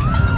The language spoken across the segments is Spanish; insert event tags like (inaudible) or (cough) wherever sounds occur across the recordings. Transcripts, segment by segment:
Thank you.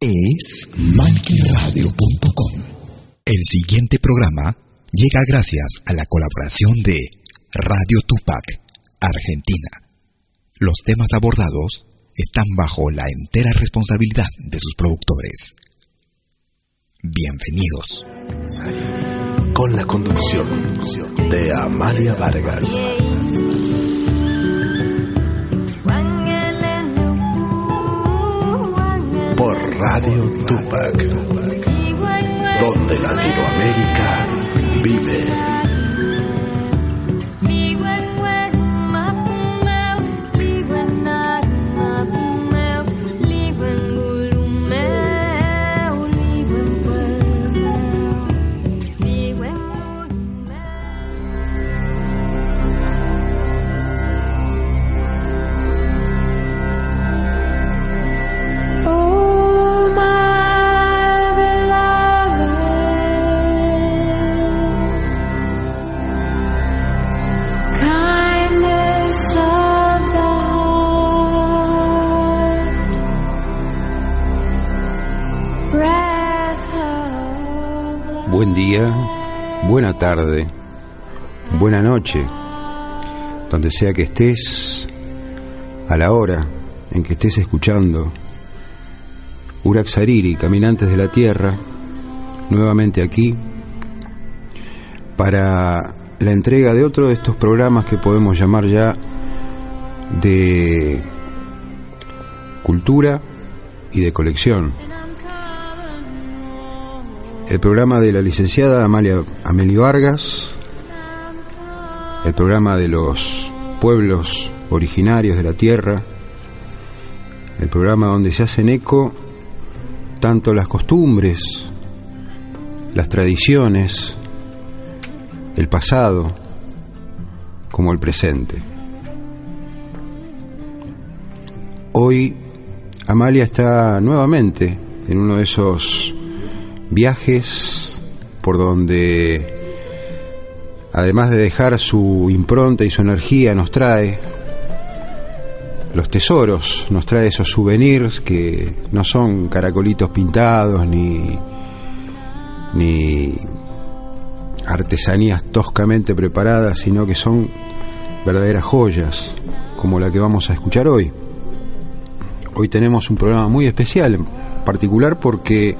es malquiradio.com. El siguiente programa llega gracias a la colaboración de Radio Tupac, Argentina. Los temas abordados están bajo la entera responsabilidad de sus productores. Bienvenidos. Con la conducción de Amalia Vargas. Por Radio Tupac, donde Latinoamérica vive. Buena tarde, buena noche, donde sea que estés, a la hora en que estés escuchando. Uraxariri, Caminantes de la Tierra, nuevamente aquí, para la entrega de otro de estos programas que podemos llamar ya de cultura y de colección el programa de la licenciada Amalia Amelio Vargas, el programa de los pueblos originarios de la tierra, el programa donde se hacen eco tanto las costumbres, las tradiciones, el pasado, como el presente. Hoy Amalia está nuevamente en uno de esos viajes por donde, además de dejar su impronta y su energía, nos trae los tesoros, nos trae esos souvenirs que no son caracolitos pintados ni, ni artesanías toscamente preparadas, sino que son verdaderas joyas, como la que vamos a escuchar hoy. Hoy tenemos un programa muy especial, en particular porque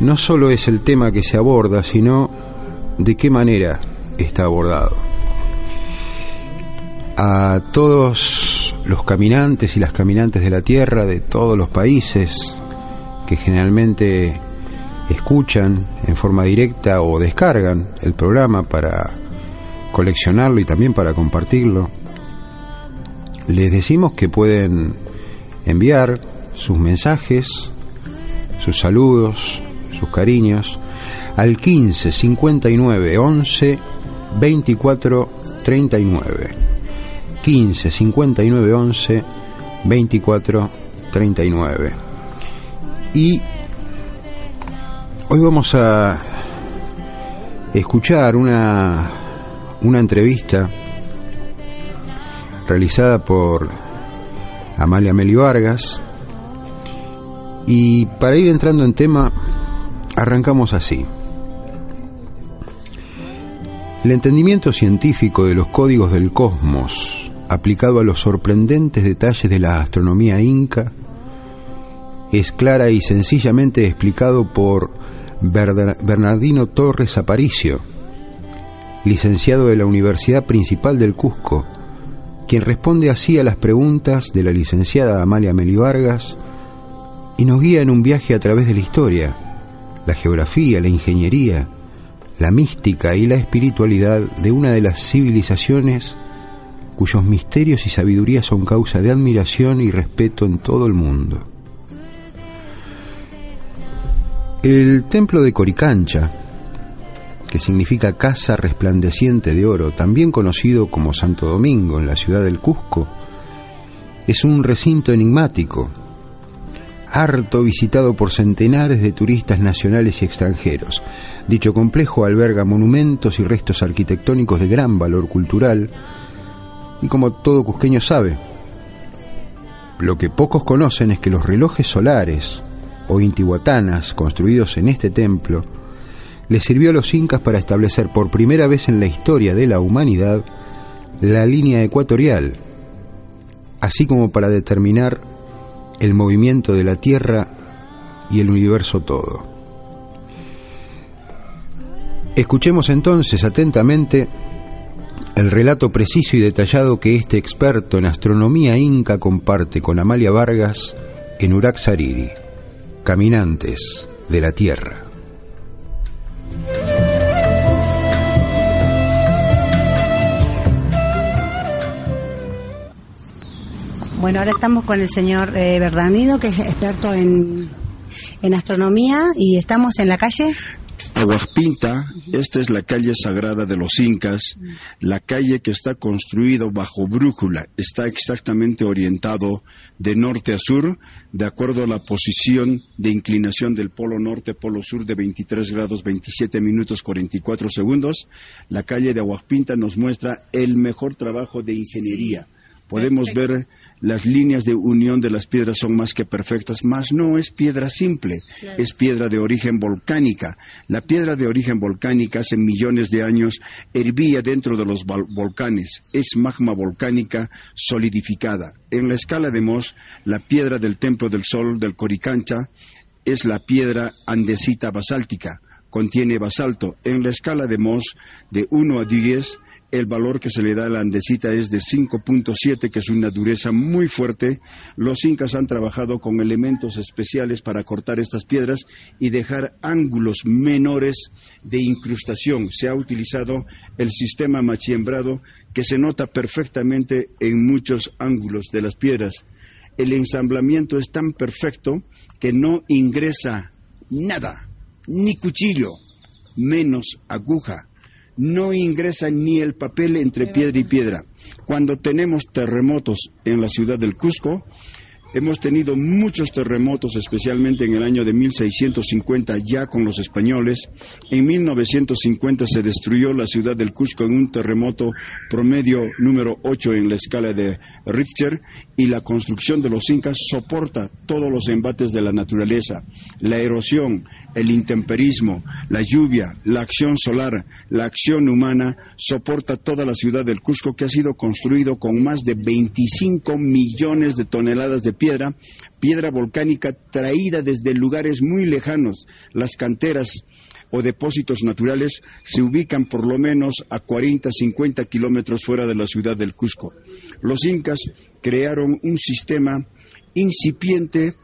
no solo es el tema que se aborda, sino de qué manera está abordado. A todos los caminantes y las caminantes de la Tierra de todos los países que generalmente escuchan en forma directa o descargan el programa para coleccionarlo y también para compartirlo, les decimos que pueden enviar sus mensajes, sus saludos, sus cariños, al 15 59 11 24 39. 15 59 11 24 39. Y hoy vamos a escuchar una, una entrevista realizada por Amalia Meli Vargas. Y para ir entrando en tema, Arrancamos así. El entendimiento científico de los códigos del cosmos, aplicado a los sorprendentes detalles de la astronomía inca, es clara y sencillamente explicado por Bernardino Torres Aparicio, licenciado de la Universidad Principal del Cusco, quien responde así a las preguntas de la licenciada Amalia Meli Vargas y nos guía en un viaje a través de la historia, la geografía, la ingeniería, la mística y la espiritualidad de una de las civilizaciones cuyos misterios y sabiduría son causa de admiración y respeto en todo el mundo. El templo de Coricancha, que significa casa resplandeciente de oro, también conocido como Santo Domingo en la ciudad del Cusco, es un recinto enigmático, harto visitado por centenares de turistas nacionales y extranjeros. Dicho complejo alberga monumentos y restos arquitectónicos de gran valor cultural, y como todo cusqueño sabe, lo que pocos conocen es que los relojes solares o intihuatanas construidos en este templo les sirvió a los incas para establecer por primera vez en la historia de la humanidad la línea ecuatorial, así como para determinar el movimiento de la Tierra y el universo todo. Escuchemos entonces atentamente el relato preciso y detallado que este experto en astronomía inca comparte con Amalia Vargas en Urak Sariri, Caminantes de la Tierra. Bueno, ahora estamos con el señor eh, que es experto en, en astronomía, y estamos en la calle Aguaspinta, esta es la calle sagrada de los incas, la calle que está construida bajo brújula, está exactamente orientado de norte a sur, de acuerdo a la posición de inclinación del polo norte-polo sur de 23 grados 27 minutos 44 segundos. La calle de Aguaspinta nos muestra el mejor trabajo de ingeniería. Podemos ver las líneas de unión de las piedras son más que perfectas, mas no es piedra simple, es piedra de origen volcánica. La piedra de origen volcánica hace millones de años hervía dentro de los volcanes, es magma volcánica solidificada. En la escala de Mohs, la piedra del Templo del Sol del Coricancha es la piedra andesita basáltica, contiene basalto. En la escala de Mohs, de 1 a 10, el valor que se le da a la andesita es de 5.7, que es una dureza muy fuerte. Los incas han trabajado con elementos especiales para cortar estas piedras y dejar ángulos menores de incrustación. Se ha utilizado el sistema machiembrado que se nota perfectamente en muchos ángulos de las piedras. El ensamblamiento es tan perfecto que no ingresa nada, ni cuchillo, menos aguja no ingresa ni el papel entre piedra y piedra. Cuando tenemos terremotos en la ciudad del Cusco, Hemos tenido muchos terremotos, especialmente en el año de 1650, ya con los españoles. En 1950 se destruyó la ciudad del Cusco en un terremoto promedio número 8 en la escala de Richter y la construcción de los incas soporta todos los embates de la naturaleza, la erosión, el intemperismo, la lluvia, la acción solar, la acción humana, soporta toda la ciudad del Cusco que ha sido construido con más de 25 millones de toneladas de piedra, piedra volcánica traída desde lugares muy lejanos. Las canteras o depósitos naturales se ubican por lo menos a 40, 50 kilómetros fuera de la ciudad del Cusco. Los incas crearon un sistema incipiente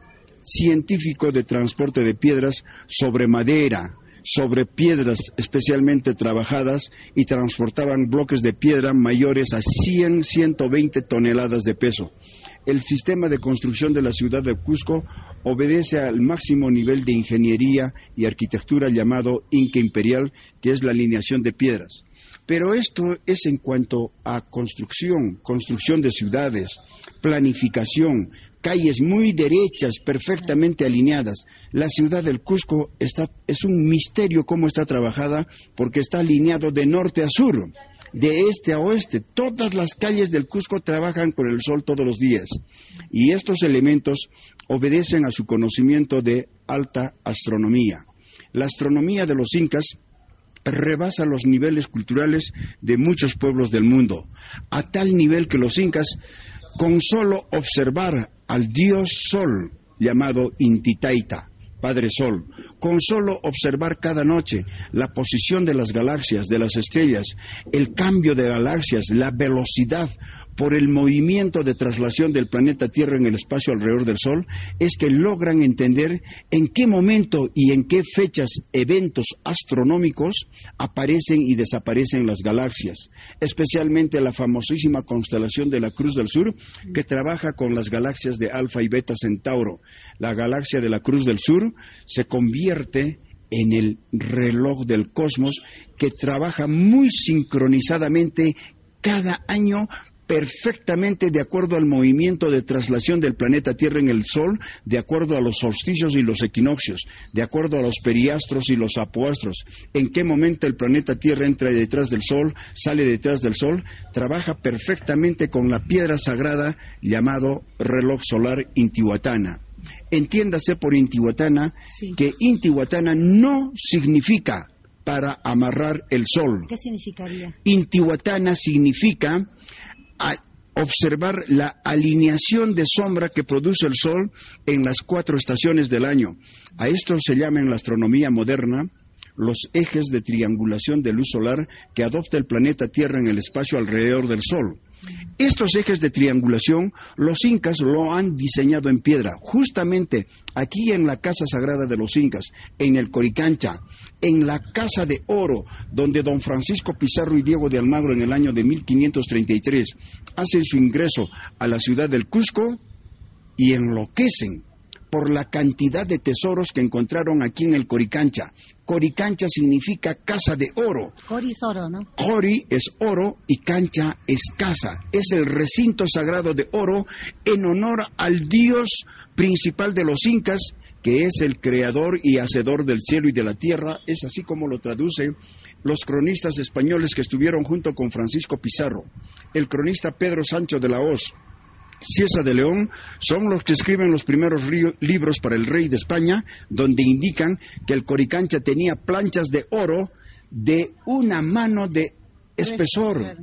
científico de transporte de piedras sobre madera, sobre piedras especialmente trabajadas y transportaban bloques de piedra mayores a 100, 120 toneladas de peso el sistema de construcción de la ciudad de Cusco obedece al máximo nivel de ingeniería y arquitectura llamado Inca Imperial, que es la alineación de piedras. Pero esto es en cuanto a construcción, construcción de ciudades, planificación, calles muy derechas, perfectamente alineadas. La ciudad del Cusco es un misterio cómo está trabajada porque está alineado de norte a sur de este a oeste. Todas las calles del Cusco trabajan con el sol todos los días. Y estos elementos obedecen a su conocimiento de alta astronomía. La astronomía de los incas rebasa los niveles culturales de muchos pueblos del mundo, a tal nivel que los incas, con solo observar al dios sol llamado Intitaita. Padre Sol, con solo observar cada noche la posición de las galaxias, de las estrellas, el cambio de galaxias, la velocidad por el movimiento de traslación del planeta Tierra en el espacio alrededor del Sol, es que logran entender en qué momento y en qué fechas eventos astronómicos aparecen y desaparecen las galaxias, especialmente la famosísima constelación de la Cruz del Sur, que trabaja con las galaxias de Alfa y Beta Centauro. La galaxia de la Cruz del Sur se convierte en el reloj del cosmos que trabaja muy sincronizadamente cada año perfectamente de acuerdo al movimiento de traslación del planeta Tierra en el Sol, de acuerdo a los solsticios y los equinoccios, de acuerdo a los periastros y los apoastros, en qué momento el planeta Tierra entra detrás del Sol, sale detrás del Sol, trabaja perfectamente con la piedra sagrada llamado reloj solar Intihuatana. Entiéndase por Intihuatana que Intihuatana no significa para amarrar el sol. ¿Qué significaría? Intihuatana significa observar la alineación de sombra que produce el sol en las cuatro estaciones del año. A esto se llama en la astronomía moderna los ejes de triangulación de luz solar que adopta el planeta Tierra en el espacio alrededor del Sol. Estos ejes de triangulación los incas lo han diseñado en piedra, justamente aquí en la casa sagrada de los incas, en el Coricancha, en la casa de oro, donde don Francisco Pizarro y Diego de Almagro en el año de 1533 hacen su ingreso a la ciudad del Cusco y enloquecen por la cantidad de tesoros que encontraron aquí en el Coricancha. Coricancha significa casa de oro. Cori es oro, ¿no? Cori es oro y cancha es casa. Es el recinto sagrado de oro en honor al dios principal de los incas, que es el creador y hacedor del cielo y de la tierra. Es así como lo traduce los cronistas españoles que estuvieron junto con Francisco Pizarro. El cronista Pedro Sancho de la Hoz Ciesa de León son los que escriben los primeros libros para el rey de España, donde indican que el Coricancha tenía planchas de oro de una mano de espesor,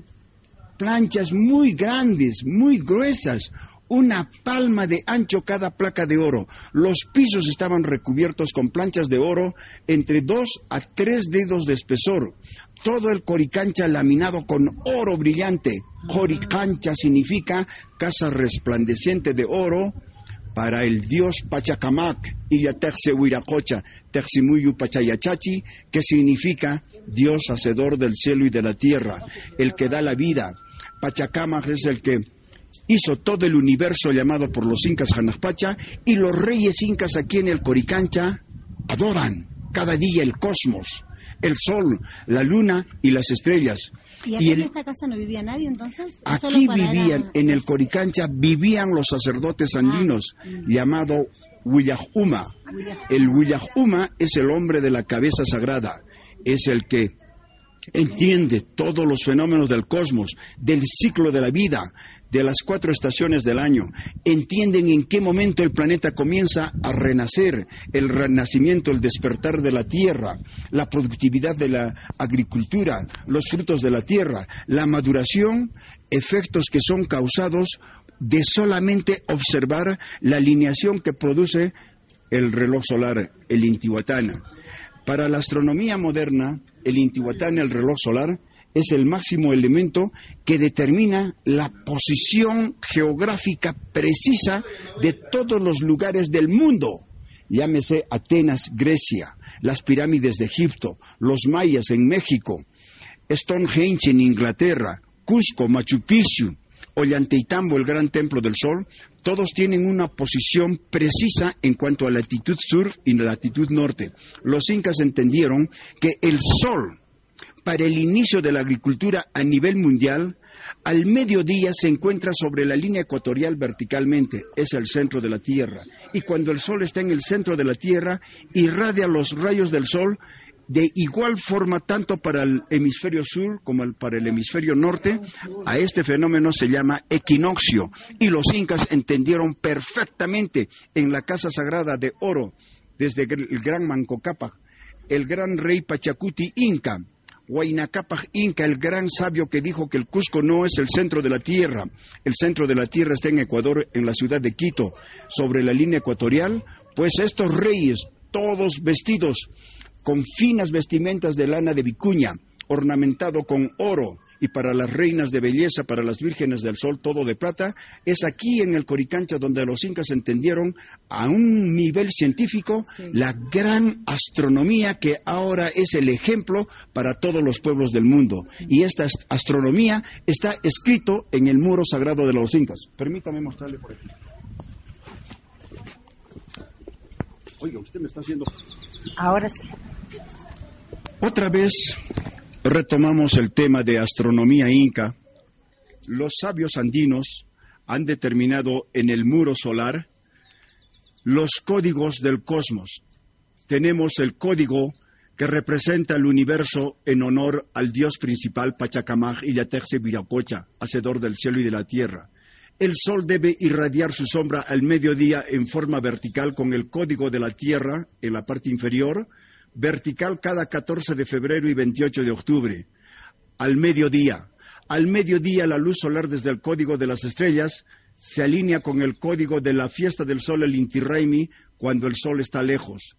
planchas muy grandes, muy gruesas, una palma de ancho cada placa de oro. Los pisos estaban recubiertos con planchas de oro entre dos a tres dedos de espesor. Todo el coricancha laminado con oro brillante. Coricancha significa casa resplandeciente de oro para el dios Pachacamac, Illa Huiracocha, Teximuyu Pachayachachi, que significa Dios hacedor del cielo y de la tierra, el que da la vida. Pachacamac es el que hizo todo el universo llamado por los incas Hanaspacha y los reyes incas aquí en el Coricancha adoran cada día el cosmos, el sol, la luna y las estrellas. ¿Y, en esta casa no vivía nadie entonces? Aquí vivían, en el Coricancha vivían los sacerdotes ah, andinos, mm. llamado Huyahuma. El Huyahuma es el hombre de la cabeza sagrada, es el que entiende todos los fenómenos del cosmos, del ciclo de la vida, de las cuatro estaciones del año, entienden en qué momento el planeta comienza a renacer, el renacimiento, el despertar de la tierra, la productividad de la agricultura, los frutos de la tierra, la maduración, efectos que son causados de solamente observar la alineación que produce el reloj solar, el Intihuatana. Para la astronomía moderna, el Intihuatana, el reloj solar, es el máximo elemento que determina la posición geográfica precisa de todos los lugares del mundo. Llámese Atenas, Grecia, las pirámides de Egipto, los mayas en México, Stonehenge en Inglaterra, Cusco, Machu Picchu, Ollantaytambo, el gran templo del sol, todos tienen una posición precisa en cuanto a la latitud sur y la latitud norte. Los incas entendieron que el sol para el inicio de la agricultura a nivel mundial, al mediodía se encuentra sobre la línea ecuatorial verticalmente, es el centro de la Tierra. Y cuando el Sol está en el centro de la Tierra, irradia los rayos del Sol de igual forma tanto para el hemisferio sur como para el hemisferio norte. A este fenómeno se llama equinoccio y los incas entendieron perfectamente en la casa sagrada de oro desde el gran Manco Cápac, el gran rey Pachacuti Inca Huayna Inca, el gran sabio que dijo que el Cusco no es el centro de la tierra. El centro de la tierra está en Ecuador, en la ciudad de Quito, sobre la línea ecuatorial. Pues estos reyes, todos vestidos con finas vestimentas de lana de vicuña, ornamentado con oro, y para las reinas de belleza, para las vírgenes del sol, todo de plata, es aquí en el Coricancha donde los incas entendieron a un nivel científico la gran astronomía que ahora es el ejemplo para todos los pueblos del mundo. Y esta astronomía está escrito en el muro sagrado de los incas. Permítame mostrarle por aquí. Oiga, usted me está haciendo... Ahora sí. Otra vez retomamos el tema de astronomía inca, los sabios andinos han determinado en el muro solar los códigos del cosmos. Tenemos el código que representa el universo en honor al dios principal Pachacamaj y Yaterse Viracocha, hacedor del cielo y de la tierra. El sol debe irradiar su sombra al mediodía en forma vertical con el código de la tierra en la parte inferior, vertical cada 14 de febrero y 28 de octubre, al mediodía. Al mediodía la luz solar desde el código de las estrellas se alinea con el código de la fiesta del sol, el Inti Raymi, cuando el sol está lejos.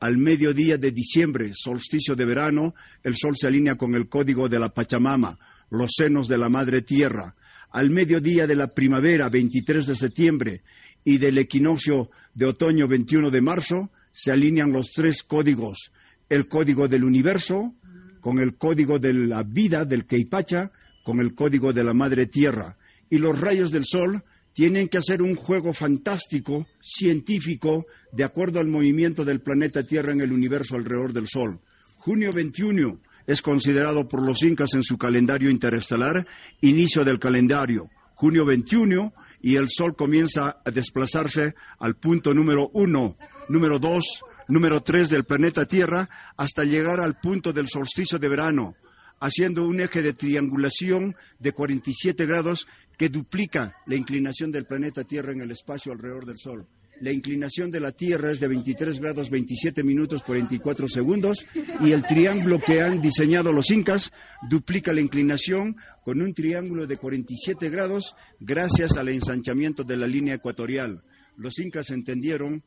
Al mediodía de diciembre, solsticio de verano, el sol se alinea con el código de la Pachamama, los senos de la Madre Tierra. Al mediodía de la primavera, 23 de septiembre, y del equinoccio de otoño, 21 de marzo, se alinean los tres códigos, el código del universo, con el código de la vida del Keipacha, con el código de la Madre Tierra. Y los rayos del Sol tienen que hacer un juego fantástico, científico, de acuerdo al movimiento del planeta Tierra en el universo alrededor del Sol. Junio 21 es considerado por los incas en su calendario interestelar inicio del calendario. Junio 21 y el Sol comienza a desplazarse al punto número uno, número dos, número tres del planeta Tierra hasta llegar al punto del solsticio de verano, haciendo un eje de triangulación de 47 grados que duplica la inclinación del planeta Tierra en el espacio alrededor del Sol. La inclinación de la Tierra es de 23 grados 27 minutos 44 segundos y el triángulo que han diseñado los incas duplica la inclinación con un triángulo de 47 grados gracias al ensanchamiento de la línea ecuatorial. Los incas entendieron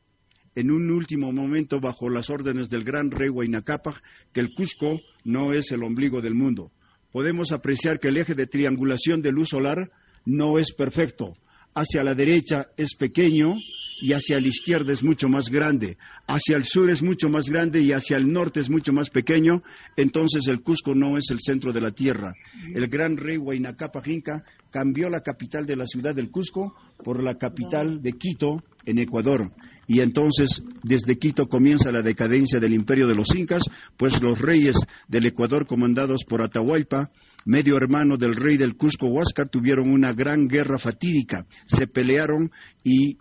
en un último momento bajo las órdenes del gran rey Huayna que el Cusco no es el ombligo del mundo. Podemos apreciar que el eje de triangulación de luz solar no es perfecto. Hacia la derecha es pequeño y hacia la izquierda es mucho más grande, hacia el sur es mucho más grande y hacia el norte es mucho más pequeño, entonces el Cusco no es el centro de la tierra. El gran rey Huayna Inca cambió la capital de la ciudad del Cusco por la capital de Quito, en Ecuador. Y entonces, desde Quito comienza la decadencia del imperio de los incas, pues los reyes del Ecuador, comandados por Atahualpa, medio hermano del rey del Cusco Huáscar, tuvieron una gran guerra fatídica. Se pelearon y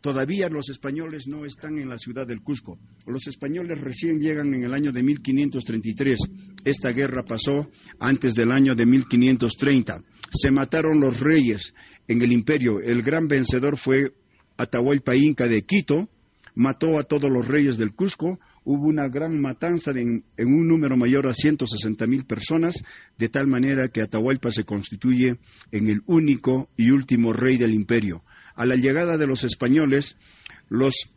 todavía los españoles no están en la ciudad del Cusco. Los españoles recién llegan en el año de 1533. Esta guerra pasó antes del año de 1530. Se mataron los reyes en el imperio. El gran vencedor fue Atahualpa Inca de Quito, mató a todos los reyes del Cusco, hubo una gran matanza en, un número mayor a 160 mil personas, de tal manera que Atahualpa se constituye en el único y último rey del imperio. A la llegada de los españoles, los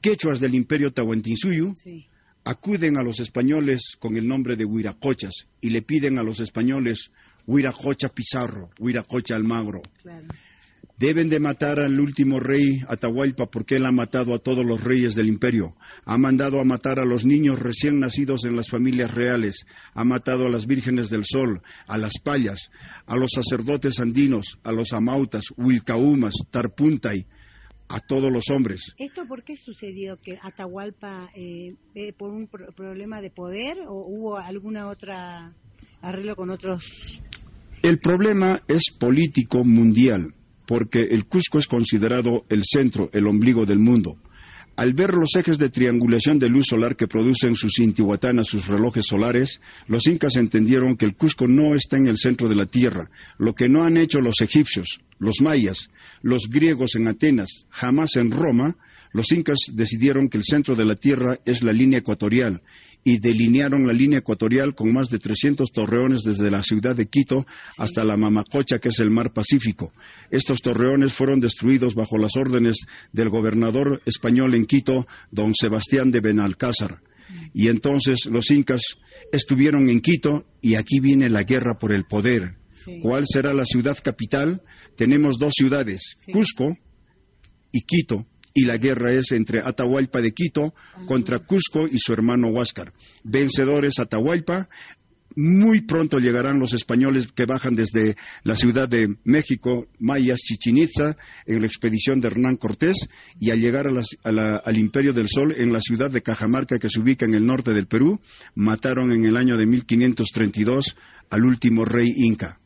quechuas del imperio Tahuantinsuyo acuden a los españoles con el nombre de Huiracochas y le piden a los españoles Huiracocha Pizarro, Huiracocha Almagro. Deben de matar al último rey Atahualpa porque él ha matado a todos los reyes del imperio. Ha mandado a matar a los niños recién nacidos en las familias reales. Ha matado a las vírgenes del sol, a las payas, a los sacerdotes andinos, a los amautas, huilcaumas, tarpuntay, a todos los hombres. ¿Esto por qué sucedió? ¿Que Atahualpa, eh, eh, por un problema de poder o hubo alguna otra arreglo con otros? El problema es político mundial porque el Cusco es considerado el centro, el ombligo del mundo. Al ver los ejes de triangulación de luz solar que producen sus intihuatanas, sus relojes solares, los incas entendieron que el Cusco no está en el centro de la Tierra, lo que no han hecho los egipcios, los mayas, los griegos en Atenas, jamás en Roma, los incas decidieron que el centro de la Tierra es la línea ecuatorial y delinearon la línea ecuatorial con más de 300 torreones desde la ciudad de Quito hasta la Mamacocha, que es el mar Pacífico. Estos torreones fueron destruidos bajo las órdenes del gobernador español en Quito, don Sebastián de Benalcázar. Y entonces los incas estuvieron en Quito y aquí viene la guerra por el poder. ¿Cuál será la ciudad capital? Tenemos dos ciudades, Cusco y Quito y la guerra es entre Atahualpa de Quito contra Cusco y su hermano Huáscar. Vencedores Atahualpa. Muy pronto llegarán los españoles que bajan desde la ciudad de México, Mayas, Chichen Itza, en la expedición de Hernán Cortés, y al llegar al Imperio del Sol, en la ciudad de Cajamarca, que se ubica en el norte del Perú, mataron en el año de 1532 al último rey inca.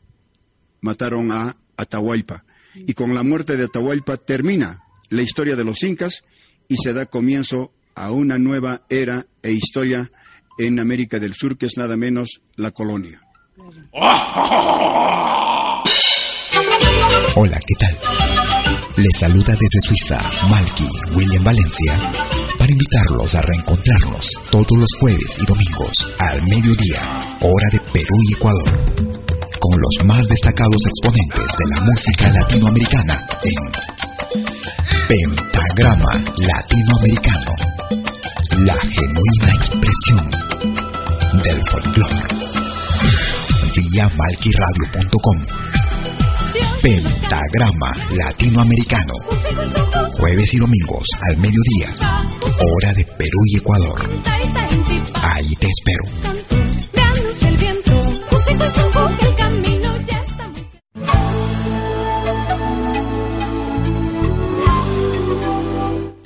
Mataron a Atahualpa. Y con la muerte de Atahualpa termina la historia de los incas y se da comienzo a una nueva era e historia en América del Sur, que es nada menos la colonia. (laughs) Hola, ¿qué tal? Les saluda desde Suiza Malky William Valencia para invitarlos a reencontrarnos todos los jueves y domingos al mediodía, hora de Perú y Ecuador, con los más destacados exponentes de la música latinoamericana en Pentagrama Latinoamericano. La genuina expresión del folclore. Vía malquiradio.com. Pentagrama Latinoamericano. Jueves y domingos al mediodía. Hora de Perú y Ecuador. Ahí te espero.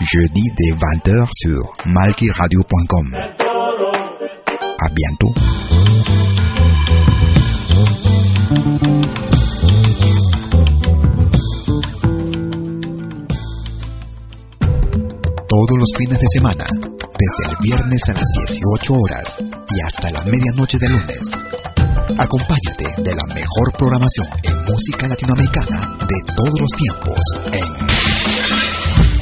jeudi dès 20h sur malkiradio.com. À bientôt. Todos los fines de semana, desde el viernes a las 18 horas y hasta la medianoche de lunes. Acompáñate de la mejor programación en música latinoamericana de todos los tiempos en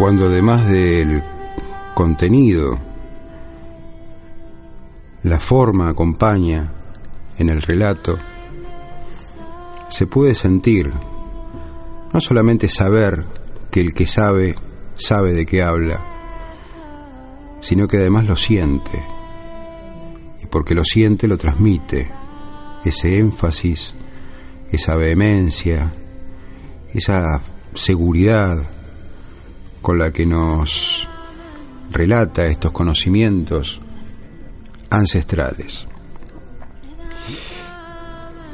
Cuando además del contenido, la forma acompaña en el relato, se puede sentir, no solamente saber que el que sabe sabe de qué habla, sino que además lo siente, y porque lo siente lo transmite, ese énfasis, esa vehemencia, esa seguridad, con la que nos relata estos conocimientos ancestrales.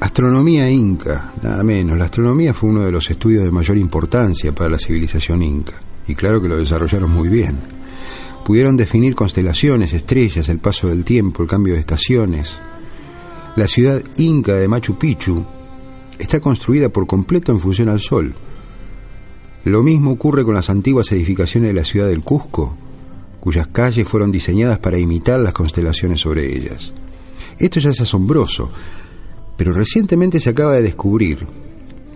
Astronomía inca, nada menos. La astronomía fue uno de los estudios de mayor importancia para la civilización inca, y claro que lo desarrollaron muy bien. Pudieron definir constelaciones, estrellas, el paso del tiempo, el cambio de estaciones. La ciudad inca de Machu Picchu está construida por completo en función al Sol, lo mismo ocurre con las antiguas edificaciones de la ciudad del Cusco, cuyas calles fueron diseñadas para imitar las constelaciones sobre ellas. Esto ya es asombroso, pero recientemente se acaba de descubrir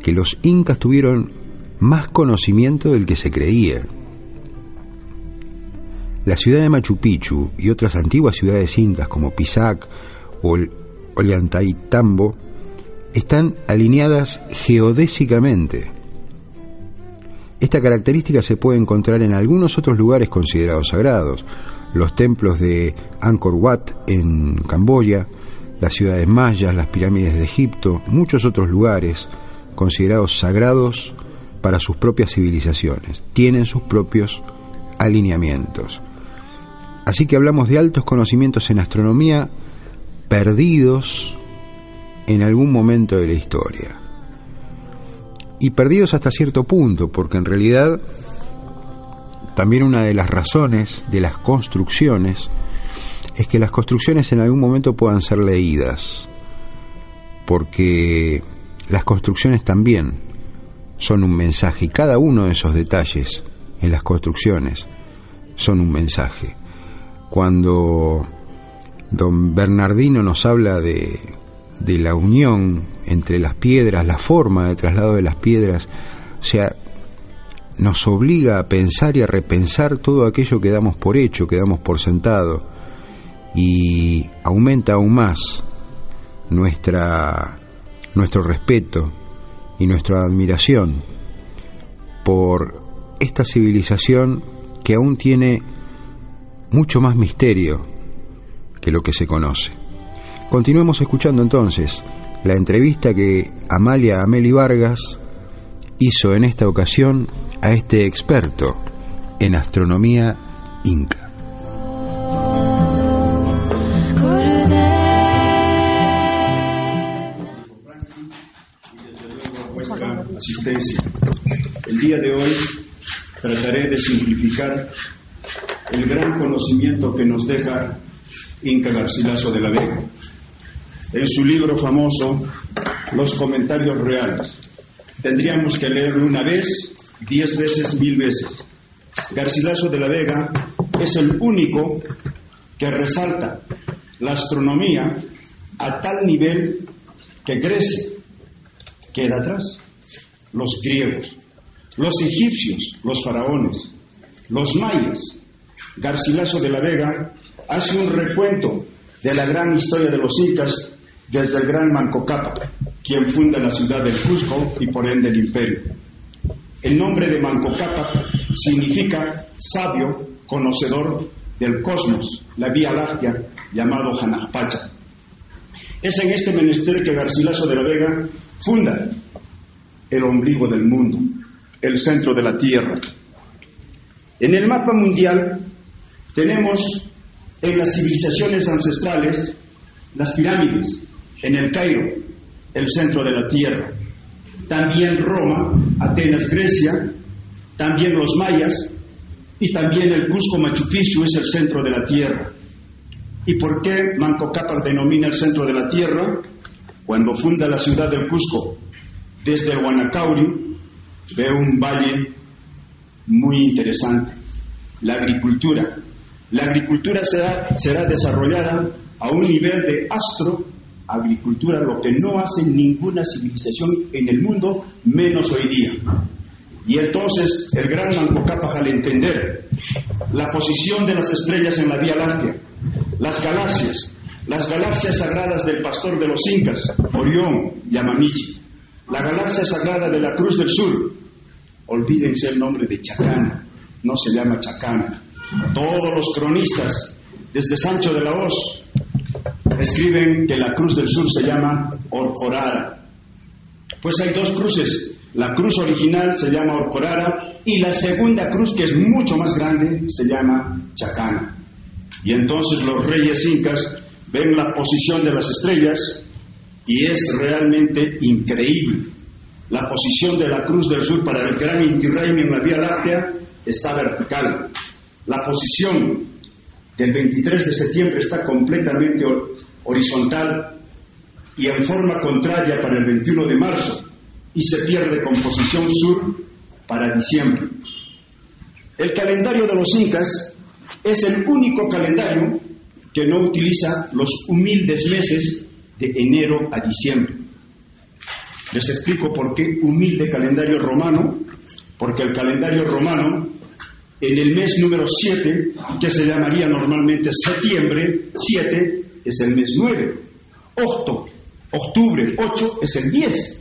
que los incas tuvieron más conocimiento del que se creía. La ciudad de Machu Picchu y otras antiguas ciudades incas como Pisac o Ollantaytambo están alineadas geodésicamente. Esta característica se puede encontrar en algunos otros lugares considerados sagrados, los templos de Angkor Wat en Camboya, las ciudades mayas, las pirámides de Egipto, muchos otros lugares considerados sagrados para sus propias civilizaciones, tienen sus propios alineamientos. Así que hablamos de altos conocimientos en astronomía perdidos en algún momento de la historia. Y perdidos hasta cierto punto, porque en realidad también una de las razones de las construcciones es que las construcciones en algún momento puedan ser leídas, porque las construcciones también son un mensaje y cada uno de esos detalles en las construcciones son un mensaje. Cuando don Bernardino nos habla de, de la unión entre las piedras, la forma de traslado de las piedras, o sea, nos obliga a pensar y a repensar todo aquello que damos por hecho, que damos por sentado, y aumenta aún más nuestra, nuestro respeto y nuestra admiración por esta civilización que aún tiene mucho más misterio que lo que se conoce. Continuemos escuchando entonces la entrevista que Amalia Ameli Vargas hizo en esta ocasión a este experto en astronomía inca. El día de hoy trataré de simplificar el gran conocimiento que nos deja Inca Garcilaso de la Vega. En su libro famoso, Los comentarios reales. Tendríamos que leerlo una vez, diez veces, mil veces. Garcilaso de la Vega es el único que resalta la astronomía a tal nivel que Grecia queda atrás. Los griegos, los egipcios, los faraones, los mayas. Garcilaso de la Vega hace un recuento de la gran historia de los incas desde el gran Manco Cápac, quien funda la ciudad del Cusco y por ende el imperio. El nombre de Manco Cápac significa sabio, conocedor del cosmos, la Vía Láctea, llamado Hanajpacha. Es en este menester que Garcilaso de la Vega funda el ombligo del mundo, el centro de la Tierra. En el mapa mundial tenemos en las civilizaciones ancestrales las pirámides, en el Cairo, el centro de la Tierra. También Roma, Atenas, Grecia, también los mayas y también el Cusco Machu Picchu es el centro de la Tierra. ¿Y por qué Manco Cápac denomina el centro de la Tierra? Cuando funda la ciudad del Cusco, desde el Guanacauri, ve un valle muy interesante, la agricultura. La agricultura será, será desarrollada a un nivel de astro agricultura, lo que no hace ninguna civilización en el mundo, menos hoy día. Y entonces el gran Manco Cápac al entender la posición de las estrellas en la Vía Láctea, las galaxias, las galaxias sagradas del pastor de los incas, Orión, Yamamichi, la galaxia sagrada de la Cruz del Sur, olvídense el nombre de Chacana, no se llama Chacana. Todos los cronistas, desde Sancho de la Hoz, escriben que la Cruz del Sur se llama Orcorara. Pues hay dos cruces. La cruz original se llama Orcorara y la segunda cruz, que es mucho más grande, se llama Chacana. Y entonces los reyes incas ven la posición de las estrellas y es realmente increíble. La posición de la Cruz del Sur para el gran Inti en la Vía Láctea está vertical. La posición del 23 de septiembre está completamente horizontal y en forma contraria para el 21 de marzo y se pierde con posición sur para diciembre. El calendario de los incas es el único calendario que no utiliza los humildes meses de enero a diciembre. Les explico por qué humilde calendario romano, porque el calendario romano en el mes número 7, que se llamaría normalmente septiembre, 7 es el mes 9. Octo, octubre, 8 es el 10.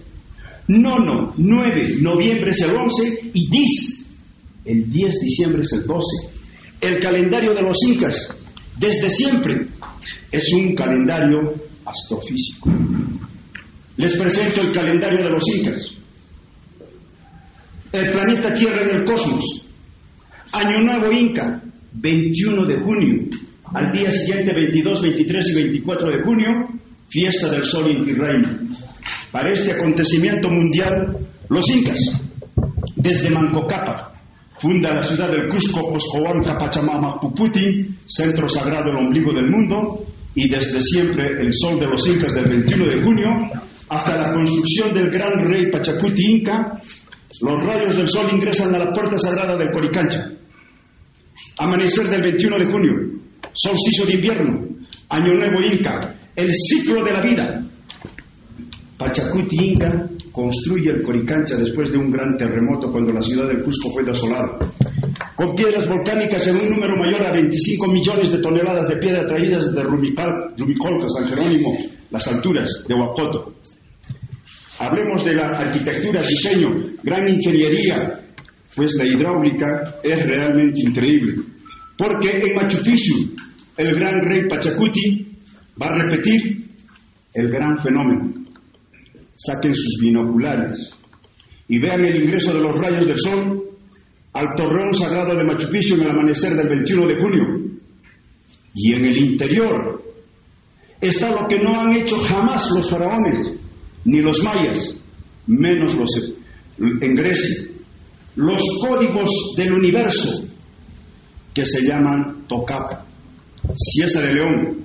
Nono, 9, noviembre es el 11 y 10, el 10 de diciembre es el 12. El calendario de los incas, desde siempre, es un calendario astrofísico. Les presento el calendario de los incas. El planeta Tierra en el cosmos. Año Nuevo Inca, 21 de junio. Al día siguiente, 22, 23 y 24 de junio, fiesta del Sol Inti Para este acontecimiento mundial, los incas, desde Mancocapa, funda la ciudad del Cusco, Coscohuanca, Pachamama, Puputi, centro sagrado del ombligo del mundo, y desde siempre el sol de los incas del 21 de junio hasta la construcción del gran rey Pachacuti Inca, los rayos del sol ingresan a la puerta sagrada del Coricancha. Amanecer del 21 de junio, solsticio de invierno, año nuevo Inca, el ciclo de la vida. Pachacuti Inca construye el Coricancha después de un gran terremoto cuando la ciudad del Cusco fue desolada. Con piedras volcánicas en un número mayor a 25 millones de toneladas de piedra traídas de Rumicolca, San Jerónimo, las alturas de Huacoto. Hablemos de la arquitectura, diseño, gran ingeniería, pues la hidráulica es realmente increíble. Porque en Machu Picchu, el gran rey Pachacuti va a repetir el gran fenómeno. Saquen sus binoculares y vean el ingreso de los rayos del sol al torreón sagrado de Machu Picchu en el amanecer del 21 de junio. Y en el interior está lo que no han hecho jamás los faraones, ni los mayas, menos los en Grecia, los códigos del universo que se llaman Tocapa, Ciesa de León,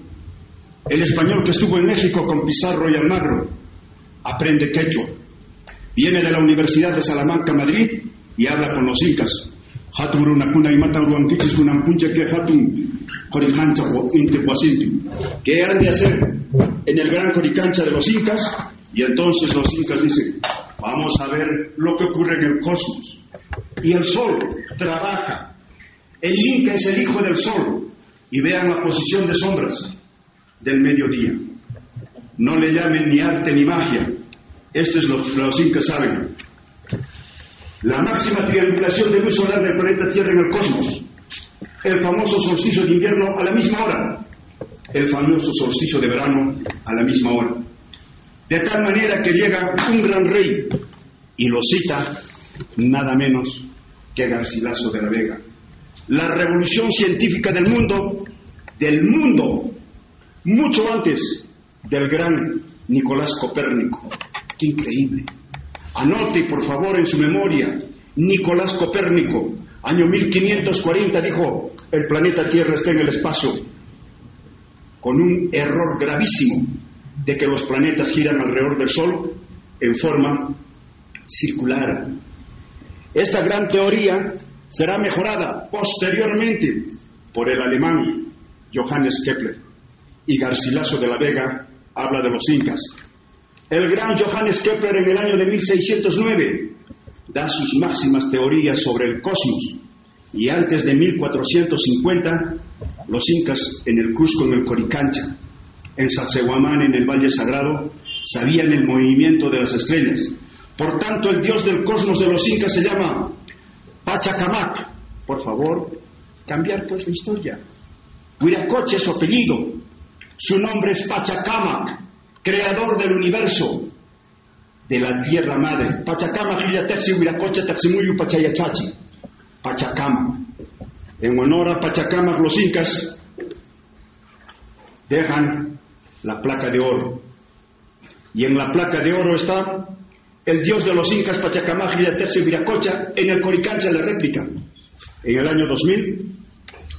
el español que estuvo en México con Pizarro y Almagro, aprende quechua, viene de la Universidad de Salamanca, Madrid, y habla con los incas. ¿Qué han de hacer en el gran coricancha de los incas? Y entonces los incas dicen, vamos a ver lo que ocurre en el cosmos. Y el sol trabaja. El inca es el hijo del sol. Y vean la posición de sombras del mediodía. No le llamen ni arte ni magia. Esto es lo que los incas saben. La máxima triangulación de luz solar del planeta Tierra en el cosmos. El famoso solsticio de invierno a la misma hora. El famoso solsticio de verano a la misma hora. De tal manera que llega un gran rey y lo cita nada menos que Garcilaso de la Vega. La revolución científica del mundo, del mundo, mucho antes del gran Nicolás Copérnico. ¡Qué increíble! Anote, por favor, en su memoria, Nicolás Copérnico, año 1540, dijo, el planeta Tierra está en el espacio, con un error gravísimo de que los planetas giran alrededor del Sol en forma circular. Esta gran teoría será mejorada posteriormente por el alemán Johannes Kepler y Garcilaso de la Vega habla de los incas. El gran Johannes Kepler en el año de 1609 da sus máximas teorías sobre el cosmos y antes de 1450 los incas en el Cusco, en el Coricancha, en Sacsayhuamán, en el Valle Sagrado, sabían el movimiento de las estrellas. Por tanto, el dios del cosmos de los incas se llama Pachacamac. Por favor, cambiar pues la historia. Huiracoche es su apellido. Su nombre es Pachacamac, creador del universo, de la tierra madre. Pachacamac, Huiracoche, Taximuyu, Pachayachachi. Pachacamac. En honor a Pachacamac, los incas dejan la placa de oro. Y en la placa de oro está el dios de los incas Pachacamac y Terce Viracocha en el Coricancha la réplica. En el año 2000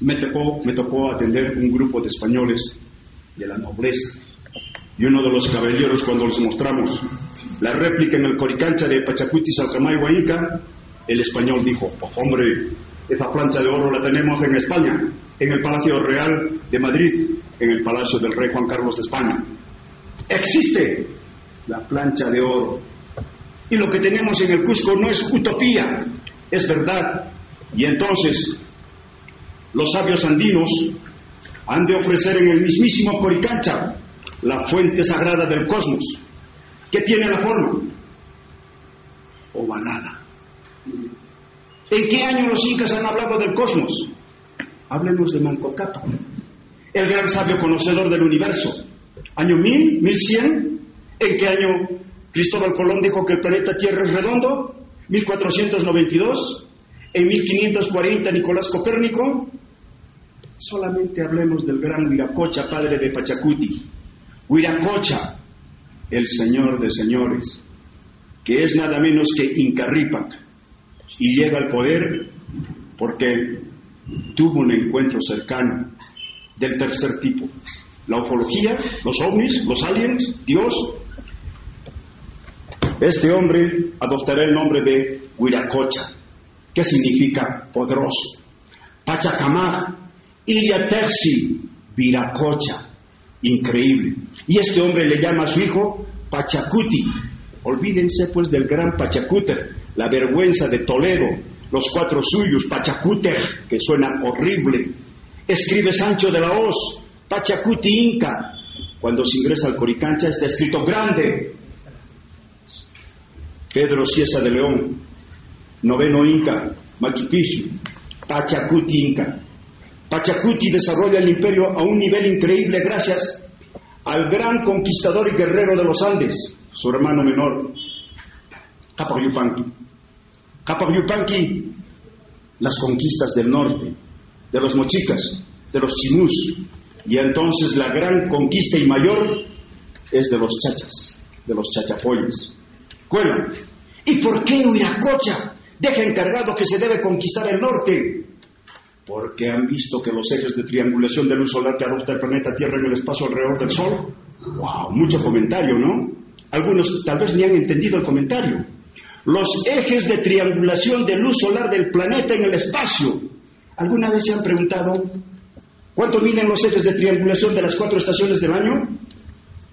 me tocó, me atender un grupo de españoles de la nobleza. Y uno de los caballeros, cuando les mostramos la réplica en el Coricancha de Pachacuti, Salcamayua, Inca, el español dijo, pues hombre, esa plancha de oro la tenemos en España, en el Palacio Real de Madrid, en el Palacio del Rey Juan Carlos de España. Existe la plancha de oro. Y lo que tenemos en el Cusco no es utopía, es verdad. Y entonces los sabios andinos han de ofrecer en el mismísimo Coricancha la fuente sagrada del cosmos, que tiene la forma ovalada. ¿En qué año los incas han hablado del cosmos? Háblenos de Manco Cápac, el gran sabio conocedor del universo. ¿Año 1000? ¿1100? ¿En qué año Cristóbal Colón dijo que el planeta Tierra es redondo? ¿1492? ¿En 1540 Nicolás Copérnico? Solamente hablemos del gran Huiracocha, padre de Pachacuti. Huiracocha, el señor de señores, que es nada menos que Incarrípac, y llega al poder porque tuvo un encuentro cercano del tercer tipo. La ufología, los ovnis, los aliens, Dios. Este hombre adoptará el nombre de Huiracocha, que significa poderoso. Pachacamar, Terci, Viracocha, increíble. Y este hombre le llama a su hijo Pachacuti. Olvídense pues del gran Pachacuter, la vergüenza de Toledo, los cuatro suyos, Pachacuter, que suena horrible. Escribe Sancho de la Hoz, Pachacuti Inca. Cuando se ingresa al Coricancha está escrito grande. Pedro Ciesa de León, noveno Inca, Machu Picchu, Pachacuti Inca. Pachacuti desarrolla el imperio a un nivel increíble gracias al gran conquistador y guerrero de los Andes, su hermano menor, Capac Yupanqui. Capac Yupanqui, las conquistas del norte, de los mochicas, de los chimús, y entonces la gran conquista y mayor es de los chachas, de los chachapoyas. ¿Y por qué Huiracocha deja encargado que se debe conquistar el norte? Porque han visto que los ejes de triangulación de luz solar que adopta el planeta Tierra en el espacio alrededor del Sol. ¡Wow! Mucho comentario, ¿no? Algunos tal vez ni han entendido el comentario. Los ejes de triangulación de luz solar del planeta en el espacio. ¿Alguna vez se han preguntado cuánto miden los ejes de triangulación de las cuatro estaciones del año?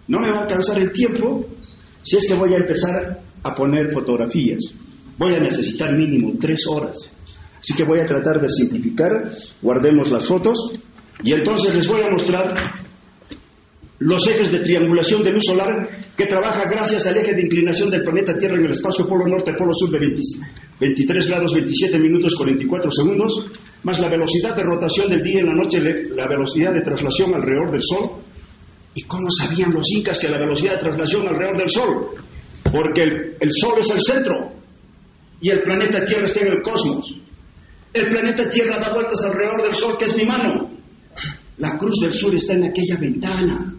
No me va a alcanzar el tiempo si es que voy a empezar a poner fotografías. Voy a necesitar mínimo tres horas. Así que voy a tratar de simplificar, guardemos las fotos y entonces les voy a mostrar los ejes de triangulación de luz solar que trabaja gracias al eje de inclinación del planeta Tierra en el espacio polo norte, polo sur de 23 grados 27 minutos 44 segundos, más la velocidad de rotación del día en la noche, la velocidad de traslación alrededor del Sol. ¿Y cómo sabían los incas que la velocidad de traslación alrededor del Sol? Porque el, Sol es el centro y el planeta Tierra está en el cosmos. El planeta Tierra da vueltas alrededor del Sol, que es mi mano. La cruz del sur está en aquella ventana.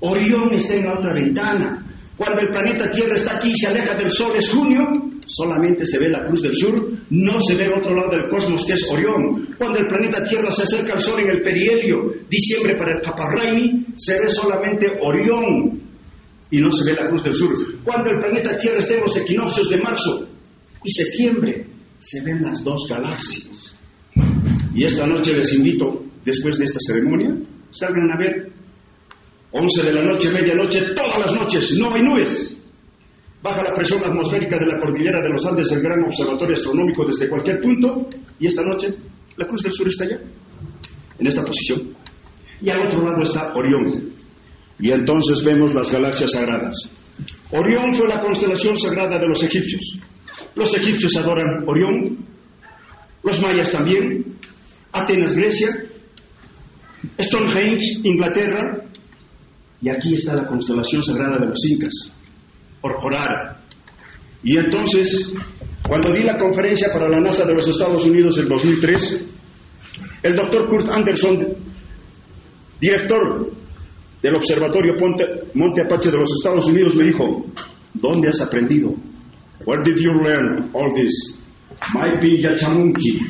Orión está en la otra ventana. Cuando el planeta Tierra está aquí y se aleja del Sol es junio, solamente se ve la cruz del sur, no se ve el otro lado del cosmos que es Orión. Cuando el planeta Tierra se acerca al Sol en el perihelio, diciembre para el Paparraini, se ve solamente Orión y no se ve la cruz del sur. Cuando el planeta Tierra está en los equinoccios de marzo y septiembre, se ven las dos galaxias. Y esta noche les invito, después de esta ceremonia, salgan a ver 11 de la noche, medianoche, todas las noches, no hay nubes. Baja la presión atmosférica de la cordillera de los Andes, el gran observatorio astronómico desde cualquier punto, y esta noche la Cruz del Sur está allá, en esta posición. Y al otro lado está Orión. Y entonces vemos las galaxias sagradas. Orión fue la constelación sagrada de los egipcios. Los egipcios adoran Orión, los mayas también, Atenas, Grecia, Stonehenge, Inglaterra, y aquí está la constelación sagrada de los incas, Orjorar. Y entonces, cuando di la conferencia para la NASA de los Estados Unidos en 2003, el doctor Kurt Anderson, director del Observatorio Monte Apache de los Estados Unidos, me dijo, ¿dónde has aprendido? Where did you learn all this? Maipi Yachamunki.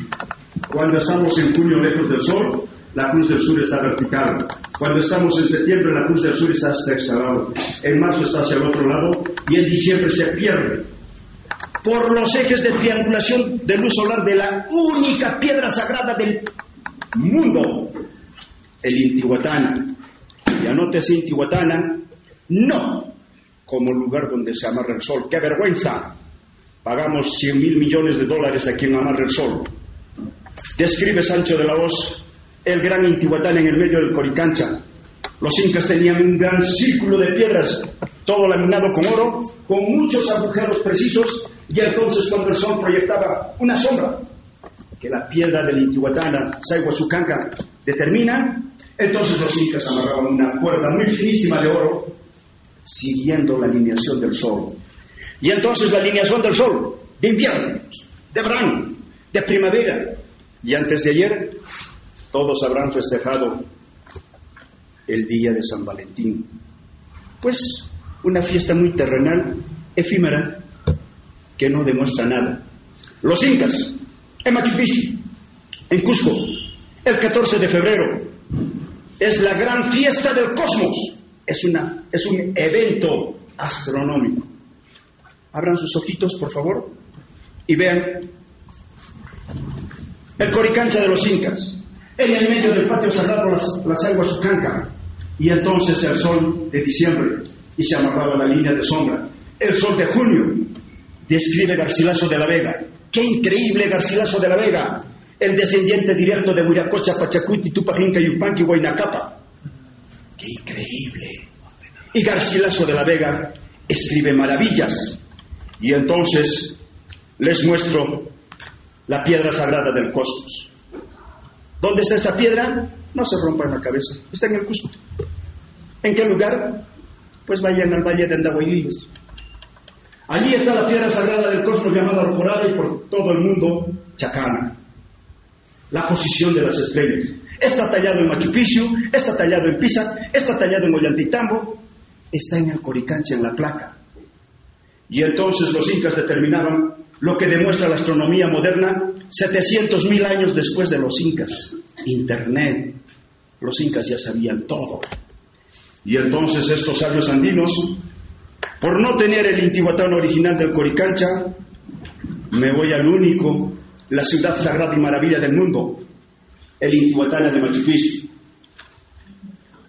Cuando estamos en junio lejos del sol, la cruz del sur está vertical. Cuando estamos en septiembre, la cruz del sur está hacia este lado. En marzo está hacia el otro lado y en diciembre se pierde. Por los ejes de triangulación de luz solar de la única piedra sagrada del mundo, el Intihuatana. Y anótese Intihuatana, no como lugar donde se amarra el sol. ¡Qué vergüenza! Pagamos 100 mil millones de dólares a quien amarra el sol. Describe Sancho de la Hoz el gran Intihuatán en el medio del Coricancha. Los incas tenían un gran círculo de piedras, todo laminado con oro, con muchos agujeros precisos, y entonces cuando el sol proyectaba una sombra, que la piedra del Intihuatana, Saiguasucanca, determina, entonces los incas amarraban una cuerda muy finísima de oro, siguiendo la alineación del sol. Y entonces la alineación del sol, de invierno, de verano, de primavera, y antes de ayer, todos habrán festejado el día de San Valentín. Pues una fiesta muy terrenal, efímera, que no demuestra nada. Los incas, en Machu Picchu, en Cusco, el 14 de febrero, es la gran fiesta del cosmos. Es, una, es un evento astronómico. Abran sus ojitos, por favor, y vean el coricancha de los incas. En el medio del patio sagrado las, aguas cancan. Y entonces el sol de diciembre y se amarraba la línea de sombra. El sol de junio describe Garcilaso de la Vega. ¡Qué increíble Garcilaso de la Vega! El descendiente directo de Huiracocha, Pachacuti, Tupajinca, Yupanqui, Huaynacapa. ¡Qué increíble! Y Garcilaso de la Vega escribe maravillas. Y entonces les muestro la piedra sagrada del cosmos. ¿Dónde está esta piedra? No se rompa en la cabeza. Está en el Cusco. ¿En qué lugar? Pues vayan al valle de Andahuayliles. Allí está la piedra sagrada del cosmos llamada Orcorada y por todo el mundo Chacana. La posición de las estrellas. Está tallado en Machu Picchu, está tallado en Pisa, está tallado en Ollantaytambo, está en el Coricancha, en la placa. Y entonces los incas determinaron lo que demuestra la astronomía moderna 700.000 años después de los incas. Internet. Los incas ya sabían todo. Y entonces estos sabios andinos, por no tener el intihuatán original del Coricancha, me voy al único, la ciudad sagrada y maravilla del mundo, el Intihuatana de Machu Picchu.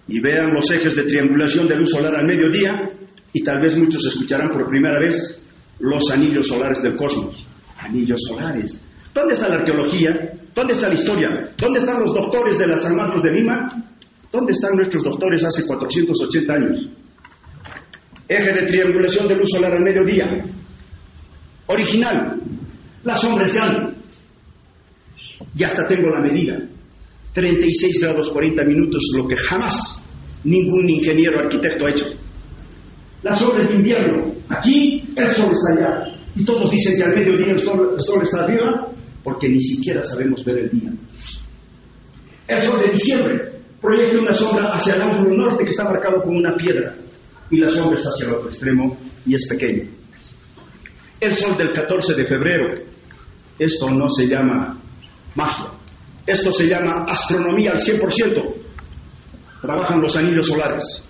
Y vean los ejes de triangulación de luz solar al mediodía, y tal vez muchos escucharán por primera vez los anillos solares del cosmos. Anillos solares. ¿Dónde está la arqueología? ¿Dónde está la historia? ¿Dónde están los doctores de las San Marcos de Lima? ¿Dónde están nuestros doctores hace 480 años? Eje de triangulación de luz solar al mediodía. Original. La sombra es grande. Y hasta tengo la medida. 36 grados 40 minutos, lo que jamás ningún ingeniero arquitecto ha hecho. La sombra es de invierno. Aquí el sol está allá. Y todos dicen que al mediodía el sol, el sol está arriba porque ni siquiera sabemos ver el día. El sol de diciembre proyecta una sombra hacia el ángulo norte que está marcado con una piedra y la sombra está hacia el otro extremo y es pequeño. El sol del 14 de febrero, esto no se llama magia, esto se llama astronomía al 100%. Trabajan los anillos solares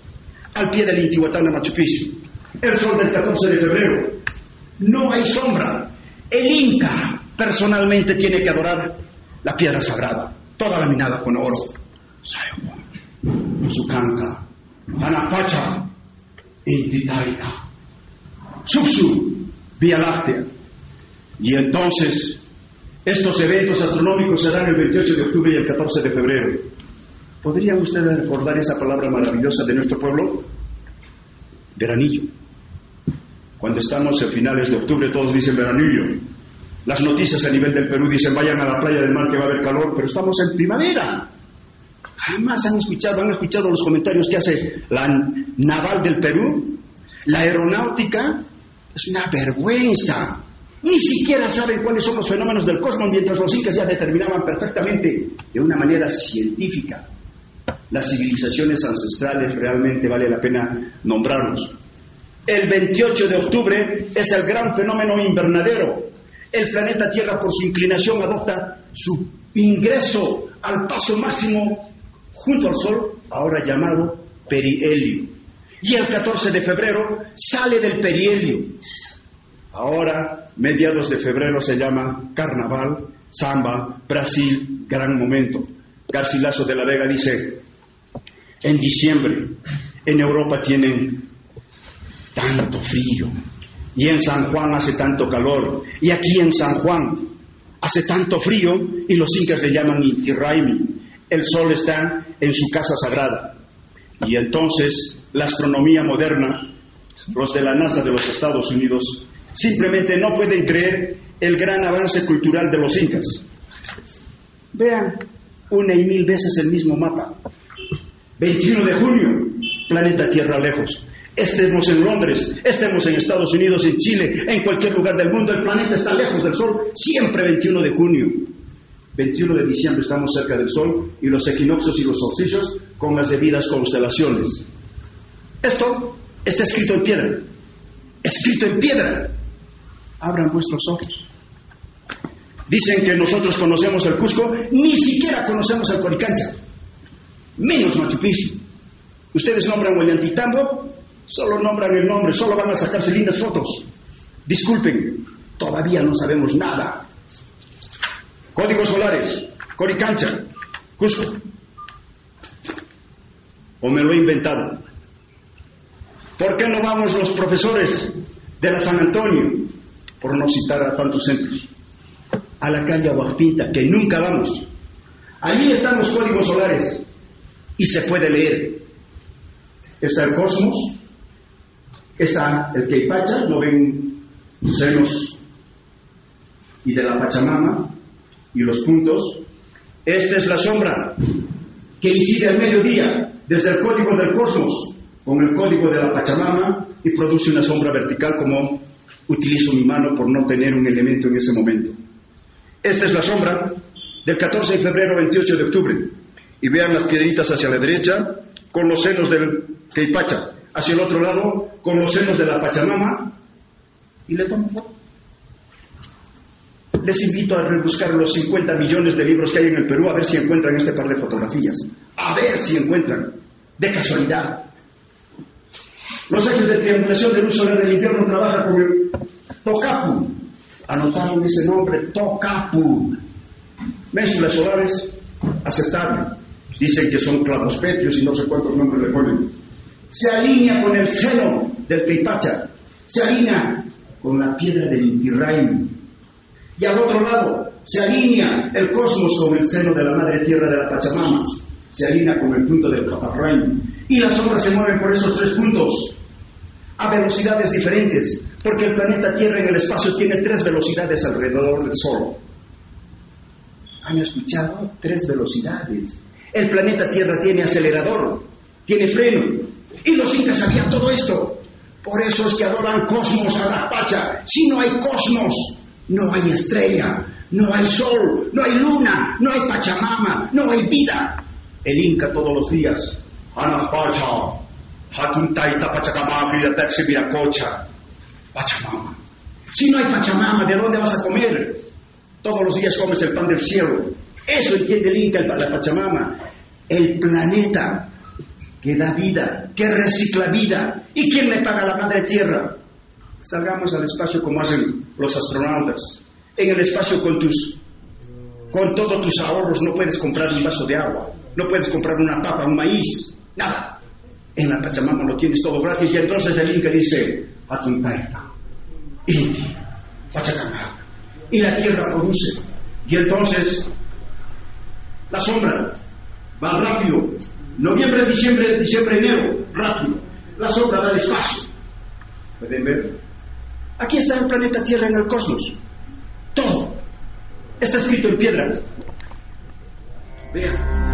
al pie del Intihuatana Machu Picchu. El sol del 14 de febrero, no hay sombra. El Inca personalmente tiene que adorar la piedra sagrada, toda laminada con oro. Sukanka, Anapacha, Intitaita, Suxu, Vía Láctea. Y entonces, estos eventos astronómicos serán el 28 de octubre y el 14 de febrero. ¿Podrían ustedes recordar esa palabra maravillosa de nuestro pueblo? Veranillo. Cuando estamos en finales de octubre todos dicen veranillo. Las noticias a nivel del Perú dicen vayan a la playa del mar que va a haber calor, pero estamos en primavera. Jamás han escuchado, han escuchado los comentarios que hace la naval del Perú. La aeronáutica es una vergüenza. Ni siquiera saben cuáles son los fenómenos del cosmos, mientras los incas ya determinaban perfectamente, de una manera científica, las civilizaciones ancestrales, realmente vale la pena nombrarlos. El 28 de octubre es el gran fenómeno invernadero. El planeta Tierra, por su inclinación, adopta su ingreso al paso máximo junto al Sol, ahora llamado perihelio. Y el 14 de febrero sale del perihelio. Ahora, mediados de febrero, se llama Carnaval, Samba, Brasil, gran momento. Garcilaso de la Vega dice, en diciembre en Europa tienen tanto frío y en San Juan hace tanto calor y aquí en San Juan hace tanto frío y los incas le llaman Inti Raimi. el sol está en su casa sagrada. Y entonces la astronomía moderna, los de la NASA de los Estados Unidos, simplemente no pueden creer el gran avance cultural de los incas. Vean una y mil veces el mismo mapa. 21 de junio, planeta Tierra lejos. Estemos en Londres, estemos en Estados Unidos, en Chile, en cualquier lugar del mundo, el planeta está lejos del Sol, siempre 21 de junio. 21 de diciembre estamos cerca del Sol y los equinoccios y los solsticios con las debidas constelaciones. Esto está escrito en piedra, escrito en piedra. Abran vuestros ojos. Dicen que nosotros conocemos el Cusco, ni siquiera conocemos el Coricancha, menos Machu Picchu. Ustedes nombran Huellantitambo, solo nombran el nombre, solo van a sacarse lindas fotos. Disculpen, todavía no sabemos nada. Códigos solares, Coricancha, Cusco. ¿O me lo he inventado? ¿Por qué no vamos los profesores de la San Antonio, por no citar a tantos centros, a la calle Aguapinta, que nunca vamos? Allí están los códigos solares y se puede leer. Está el cosmos, está el Queipacha, no ven senos y de la Pachamama y los puntos. Esta es la sombra que incide al mediodía desde el código del cosmos con el código de la Pachamama y produce una sombra vertical como utilizo mi mano por no tener un elemento en ese momento. Esta es la sombra del 14 de febrero 28 de octubre. Y vean las piedritas hacia la derecha con los senos del Queipacha, hacia el otro lado con los senos de la Pachamama y le tomo foto. Les invito a rebuscar los 50 millones de libros que hay en el Perú a ver si encuentran este par de fotografías. A ver si encuentran, de casualidad. Los ejes de triangulación de luz solar del invierno trabajan con el TOCAPU. Anotaron ese nombre, TOCAPU. Ménsulas solares, aceptable. Dicen que son clavospetios y no sé cuántos nombres le ponen. Se alinea con el seno del Peipacha. Se alinea con la piedra del Inti Y al otro lado, se alinea el cosmos con el seno de la madre tierra de la Pachamama. Se alinea con el punto del Paparraim. Y las sombras se mueven por esos tres puntos a velocidades diferentes, porque el planeta Tierra en el espacio tiene tres velocidades alrededor del Sol. ¿Han escuchado? Tres velocidades. El planeta Tierra tiene acelerador, tiene freno. Y los incas sabían todo esto. Por eso es que adoran cosmos a la pacha. Si no hay cosmos, no hay estrella, no hay sol, no hay luna, no hay pachamama, no hay vida. El inca todos los días, Anapacha, Hatuntaita Pachamama, Viracocha, Pachamama. Si no hay Pachamama, ¿de dónde vas a comer? Todos los días comes el pan del cielo. Eso entiende el Inca, la Pachamama. El planeta que da vida, que recicla vida. ¿Y quién le paga la madre tierra? Salgamos al espacio como hacen los astronautas. En el espacio con tus con todos tus ahorros no puedes comprar un vaso de agua, no puedes comprar una papa, un maíz, nada. En la Pachamama lo tienes todo gratis y entonces el Inca dice, Inti. Y la tierra produce. Y entonces la sombra va rápido. Noviembre, diciembre, diciembre, enero, rápido. La sombra va despacio. ¿Pueden ver? Aquí está el planeta Tierra en el cosmos. Todo. Está escrito en piedra. Vean.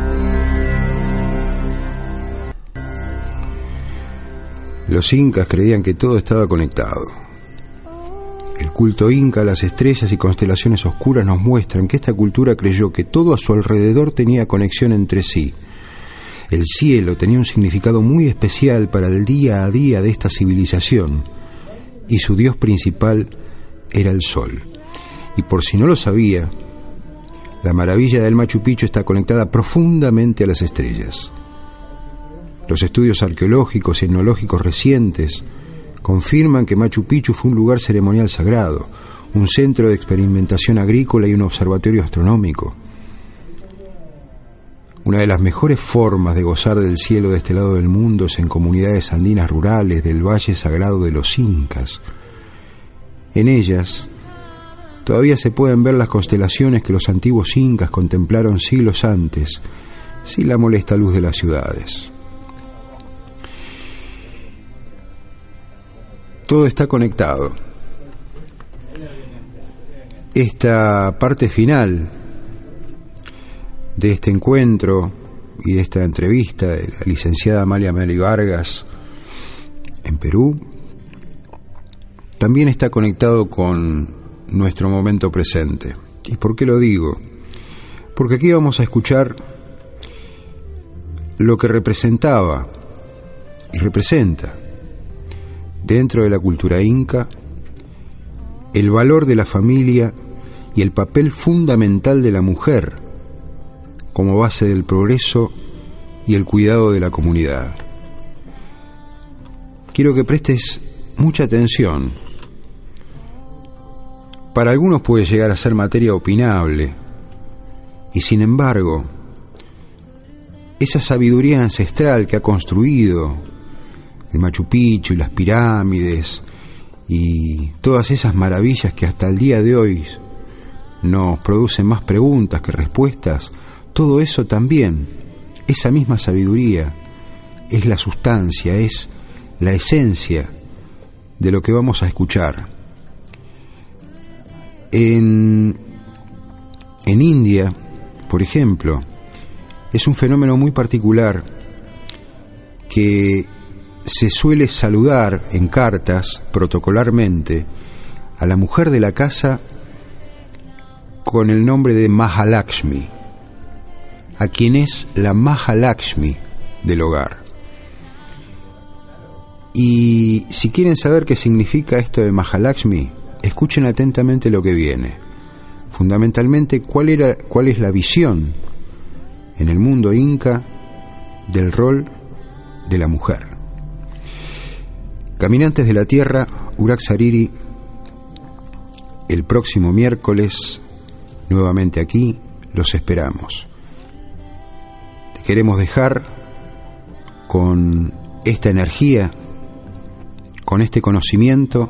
Los incas creían que todo estaba conectado. El culto inca, las estrellas y constelaciones oscuras nos muestran que esta cultura creyó que todo a su alrededor tenía conexión entre sí. El cielo tenía un significado muy especial para el día a día de esta civilización y su dios principal era el sol. Y por si no lo sabía, la maravilla del Machu Picchu está conectada profundamente a las estrellas. Los estudios arqueológicos y etnológicos recientes confirman que Machu Picchu fue un lugar ceremonial sagrado, un centro de experimentación agrícola y un observatorio astronómico. Una de las mejores formas de gozar del cielo de este lado del mundo es en comunidades andinas rurales del Valle Sagrado de los Incas. En ellas todavía se pueden ver las constelaciones que los antiguos incas contemplaron siglos antes sin la molesta luz de las ciudades. Todo está conectado. Esta parte final de este encuentro y de esta entrevista de la licenciada Amalia Meli Vargas en Perú también está conectado con nuestro momento presente. ¿Y por qué lo digo? Porque aquí vamos a escuchar lo que representaba y representa dentro de la cultura inca el valor de la familia y el papel fundamental de la mujer como base del progreso y el cuidado de la comunidad. Quiero que prestes mucha atención. Para algunos puede llegar a ser materia opinable, y sin embargo, esa sabiduría ancestral que ha construido el Machu Picchu y las pirámides y todas esas maravillas que hasta el día de hoy nos producen más preguntas que respuestas, todo eso también, esa misma sabiduría, es la sustancia, es la esencia de lo que vamos a escuchar. En, en India, por ejemplo, es un fenómeno muy particular que se suele saludar en cartas protocolarmente a la mujer de la casa con el nombre de Mahalakshmi, a quien es la Mahalakshmi del hogar. Y si quieren saber qué significa esto de Mahalakshmi, escuchen atentamente lo que viene. Fundamentalmente, cuál, era, cuál es la visión en el mundo inca del rol de la mujer. Caminantes de la Tierra, Urak Sariri, el próximo miércoles, nuevamente aquí, los esperamos. Queremos dejar con esta energía, con este conocimiento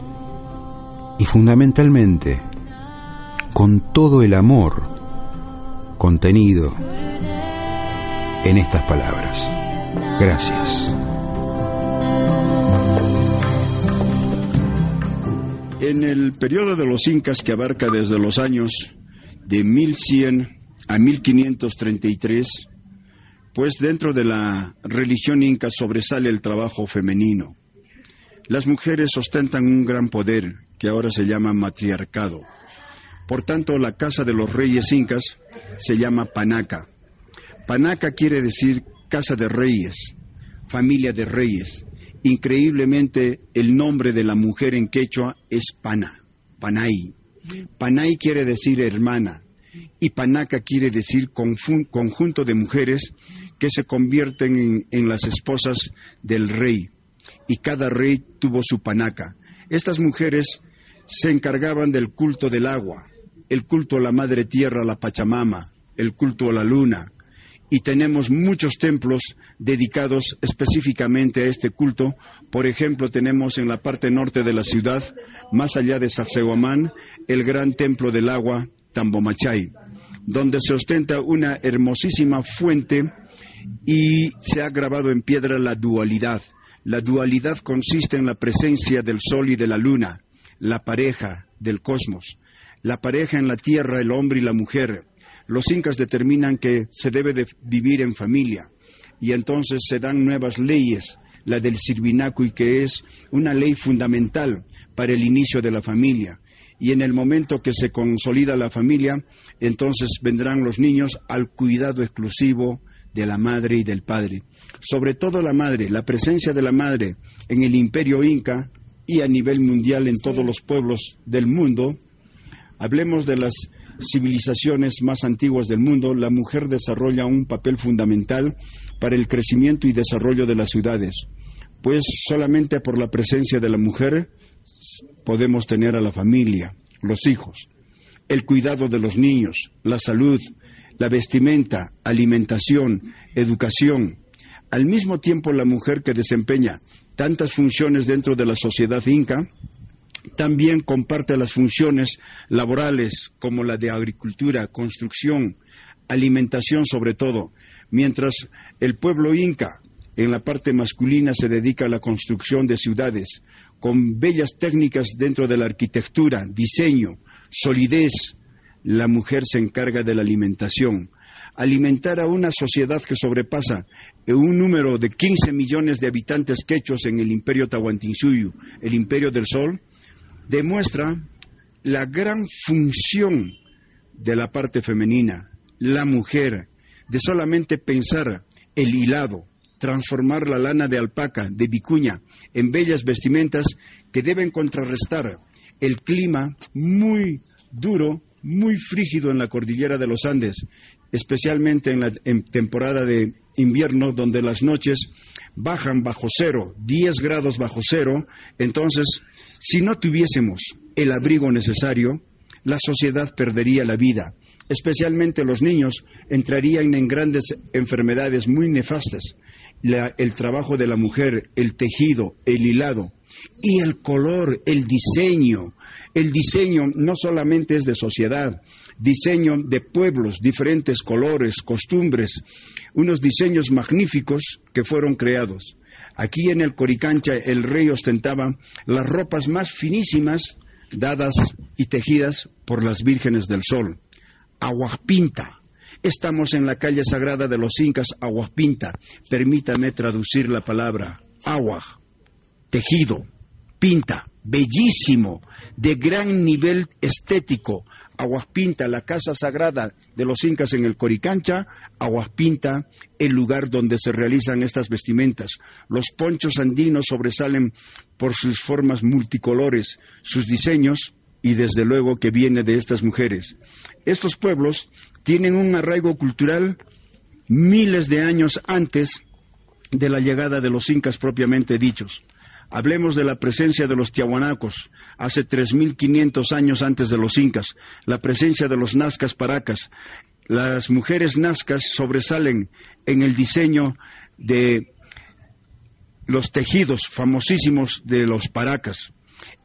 y fundamentalmente con todo el amor contenido en estas palabras. Gracias. En el periodo de los incas que abarca desde los años de 1100 a 1533, pues dentro de la religión inca sobresale el trabajo femenino. Las mujeres ostentan un gran poder que ahora se llama matriarcado. Por tanto, la casa de los reyes incas se llama Panaca. Panaca quiere decir casa de reyes, familia de reyes. Increíblemente, el nombre de la mujer en quechua es Pana, Panay. Panay quiere decir hermana y Panaca quiere decir conjunto de mujeres que se convierten en, las esposas del rey. Y cada rey tuvo su Panaca. Estas mujeres se encargaban del culto del agua, el culto a la madre tierra, la Pachamama, el culto a la luna, y tenemos muchos templos dedicados específicamente a este culto. Por ejemplo, tenemos en la parte norte de la ciudad, más allá de Sacsayhuamán, el gran templo del agua Tambomachay, donde se ostenta una hermosísima fuente y se ha grabado en piedra la dualidad. La dualidad consiste en la presencia del sol y de la luna, la pareja del cosmos, la pareja en la tierra, el hombre y la mujer, los incas determinan que se debe de vivir en familia y entonces se dan nuevas leyes, la del y que es una ley fundamental para el inicio de la familia. Y en el momento que se consolida la familia, entonces vendrán los niños al cuidado exclusivo de la madre y del padre. Sobre todo la madre, la presencia de la madre en el imperio inca y a nivel mundial en todos los pueblos del mundo. Hablemos de las civilizaciones más antiguas del mundo, la mujer desarrolla un papel fundamental para el crecimiento y desarrollo de las ciudades, pues solamente por la presencia de la mujer podemos tener a la familia, los hijos, el cuidado de los niños, la salud, la vestimenta, alimentación, educación. Al mismo tiempo, la mujer que desempeña tantas funciones dentro de la sociedad inca, también comparte las funciones laborales como la de agricultura, construcción, alimentación sobre todo, mientras el pueblo inca en la parte masculina se dedica a la construcción de ciudades, con bellas técnicas dentro de la arquitectura, diseño, solidez. La mujer se encarga de la alimentación. Alimentar a una sociedad que sobrepasa un número de 15 millones de habitantes quechos en el imperio Tahuantinsuyo, el imperio del sol, demuestra la gran función de la parte femenina, la mujer, de solamente pensar el hilado, transformar la lana de alpaca, de vicuña, en bellas vestimentas que deben contrarrestar el clima muy duro, muy frígido en la cordillera de los Andes, especialmente en la temporada de invierno, donde las noches bajan bajo cero, 10 grados bajo cero. Entonces, si no tuviésemos el abrigo necesario, la sociedad perdería la vida especialmente los niños, entrarían en grandes enfermedades muy nefastas el trabajo de la mujer, el tejido, el hilado y el color, el diseño. El diseño no solamente es de sociedad, diseño de pueblos, diferentes colores, costumbres, unos diseños magníficos que fueron creados. Aquí en el Coricancha el rey ostentaba las ropas más finísimas dadas y tejidas por las vírgenes del sol. Aguapinta, Estamos en la calle sagrada de los incas, Aguapinta. Permítame traducir la palabra. Agua, tejido, pinta, bellísimo, de gran nivel estético. Aguaspinta, la casa sagrada de los incas en el Coricancha, Aguaspinta, el lugar donde se realizan estas vestimentas. Los ponchos andinos sobresalen por sus formas multicolores, sus diseños y desde luego que viene de estas mujeres. Estos pueblos tienen un arraigo cultural miles de años antes de la llegada de los incas propiamente dichos. Hablemos de la presencia de los tiahuanacos hace 3.500 años antes de los incas, la presencia de los nazcas paracas. Las mujeres nazcas sobresalen en el diseño de los tejidos famosísimos de los paracas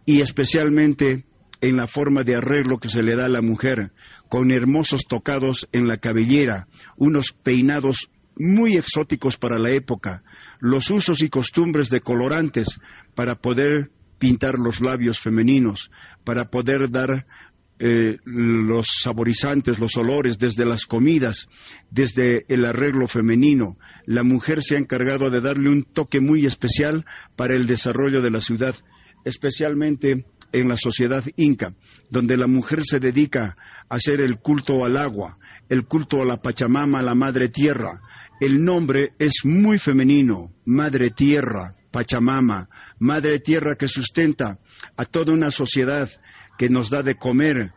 y especialmente en la forma de arreglo que se le da a la mujer, con hermosos tocados en la cabellera, unos peinados muy exóticos para la época, los usos y costumbres de colorantes para poder pintar los labios femeninos, para poder dar eh, los saborizantes, los olores, desde las comidas, desde el arreglo femenino. La mujer se ha encargado de darle un toque muy especial para el desarrollo de la ciudad, especialmente en la sociedad inca, donde la mujer se dedica a hacer el culto al agua, el culto a la Pachamama, a la Madre Tierra. El nombre es muy femenino, Madre Tierra, Pachamama, Madre Tierra que sustenta a toda una sociedad que nos da de comer,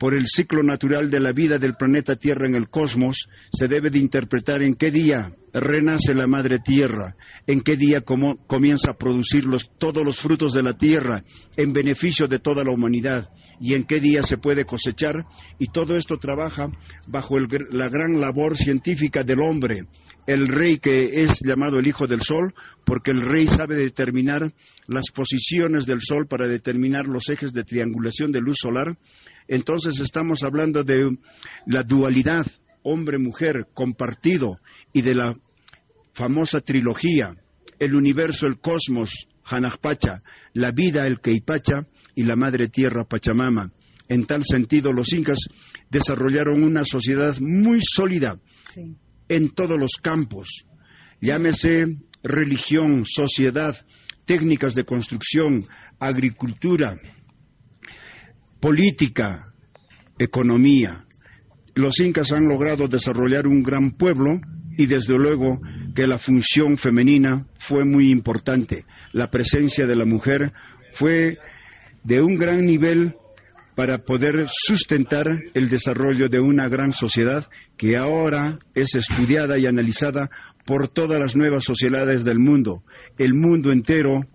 por el ciclo natural de la vida del planeta Tierra en el cosmos, se debe de interpretar en qué día renace la madre Tierra, en qué día comienza a producir todos los frutos de la Tierra en beneficio de toda la humanidad y en qué día se puede cosechar. Y todo esto trabaja bajo la gran labor científica del hombre, el rey que es llamado el Hijo del Sol, porque el rey sabe determinar las posiciones del Sol para determinar los ejes de triangulación de luz solar entonces estamos hablando de la dualidad hombre-mujer compartido y de la famosa trilogía, el universo, el cosmos, Hanajpacha, la vida, el Keipacha y la madre tierra Pachamama. En tal sentido, los incas desarrollaron una sociedad muy sólida en todos los campos. Llámese religión, sociedad, técnicas de construcción, agricultura, política, economía. Los incas han logrado desarrollar un gran pueblo y desde luego que la función femenina fue muy importante. La presencia de la mujer fue de un gran nivel para poder sustentar el desarrollo de una gran sociedad que ahora es estudiada y analizada por todas las nuevas sociedades del mundo. El mundo entero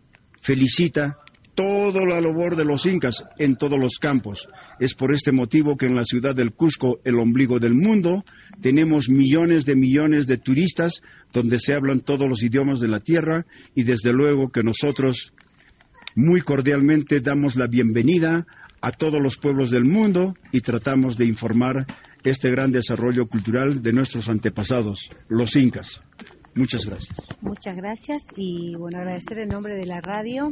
felicita toda la labor de los incas en todos los campos. Es por este motivo que en la ciudad del Cusco, el ombligo del mundo, tenemos millones de millones de turistas donde se hablan todos los idiomas de la tierra y desde luego que nosotros muy cordialmente damos la bienvenida a todos los pueblos del mundo y tratamos de informar este gran desarrollo cultural de nuestros antepasados, los incas. Muchas gracias. Muchas gracias y bueno, agradecer en nombre de la radio.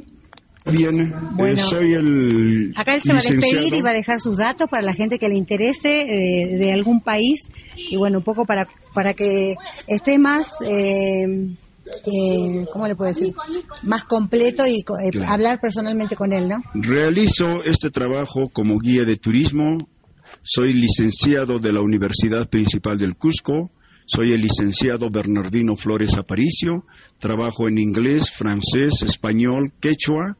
Bien, eh, bueno, soy el. Acá él se va a despedir y va a dejar sus datos para la gente que le interese eh, de algún país y bueno, un poco para, para que esté más. Eh, eh, ¿cómo le puedo decir? Más completo y hablar personalmente con él, ¿no? Realizo este trabajo como guía de turismo. Soy licenciado de la Universidad Principal del Cusco soy el licenciado Bernardino Flores Aparicio, trabajo en inglés, francés, español, quechua,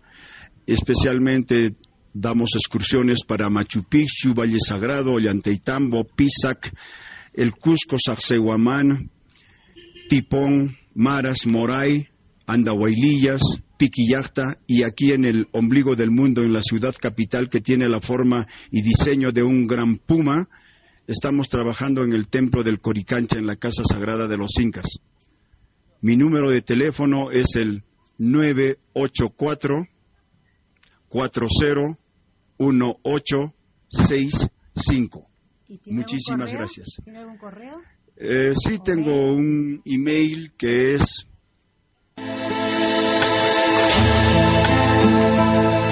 especialmente damos excursiones para Machu Picchu, Valle Sagrado, Ollantaytambo, Pisac, el Cusco, Sacsayhuamán, Tipón, Maras, Moray, Andahuaylillas, Piquillacta y aquí en el ombligo del mundo, en la ciudad capital que tiene la forma y diseño de un gran puma, Estamos trabajando en el templo del Coricancha, en la Casa Sagrada de los Incas. Mi número de teléfono es el 984 401865. Muchísimas gracias. ¿Tiene algún correo? Eh, sí, tengo un email que es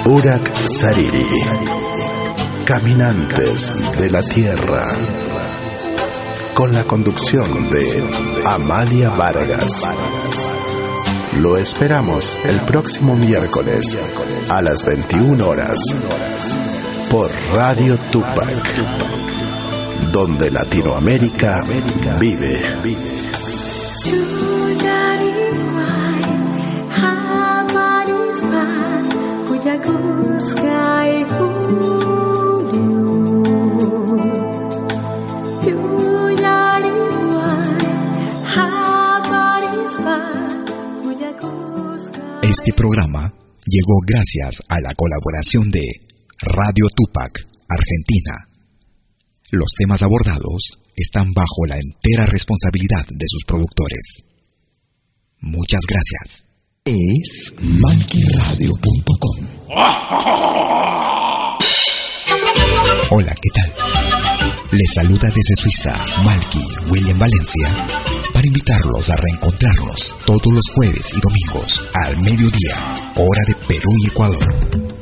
Urak Sariri Caminantes de la Tierra, con la conducción de Amalia Vargas. Lo esperamos el próximo miércoles a las 21 horas por Radio Tupac, donde Latinoamérica vive. Este programa llegó gracias a la colaboración de Radio Tupac, Argentina. Los temas abordados están bajo la entera responsabilidad de sus productores. Muchas gracias. Es malquiradio.com. Hola, ¿qué tal? Les saluda desde Suiza Malky William Valencia para invitarlos a reencontrarnos todos los jueves y domingos al mediodía, hora de Perú y Ecuador,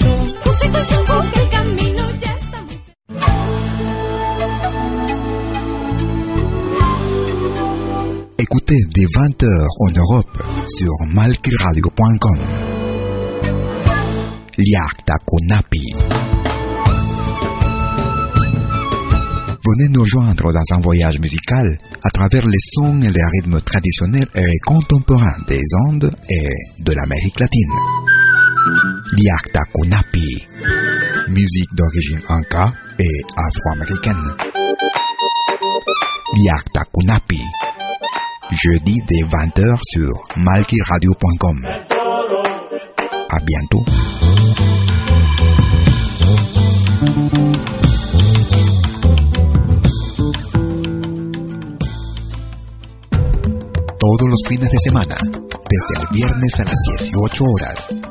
Écoutez des 20 heures en Europe sur malquiradio.com. Liakta Kunapi. Venez nous joindre dans un voyage musical à travers les sons et les rythmes traditionnels et contemporains des Andes et de l'Amérique latine. Liakta Kunapi, musique d'origine inca et afro-américaine. Liakta Kunapi, jeudi dès 20h sur malkiradio.com. À bientôt. todos los fines de semana, desde el viernes a las 18 horas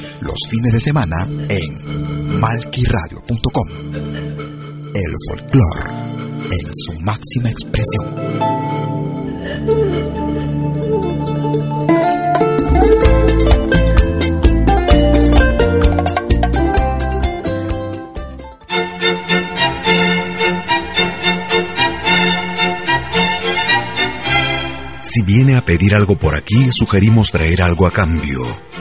Los fines de semana en malquiradio.com. El folclore en su máxima expresión. Si viene a pedir algo por aquí, sugerimos traer algo a cambio.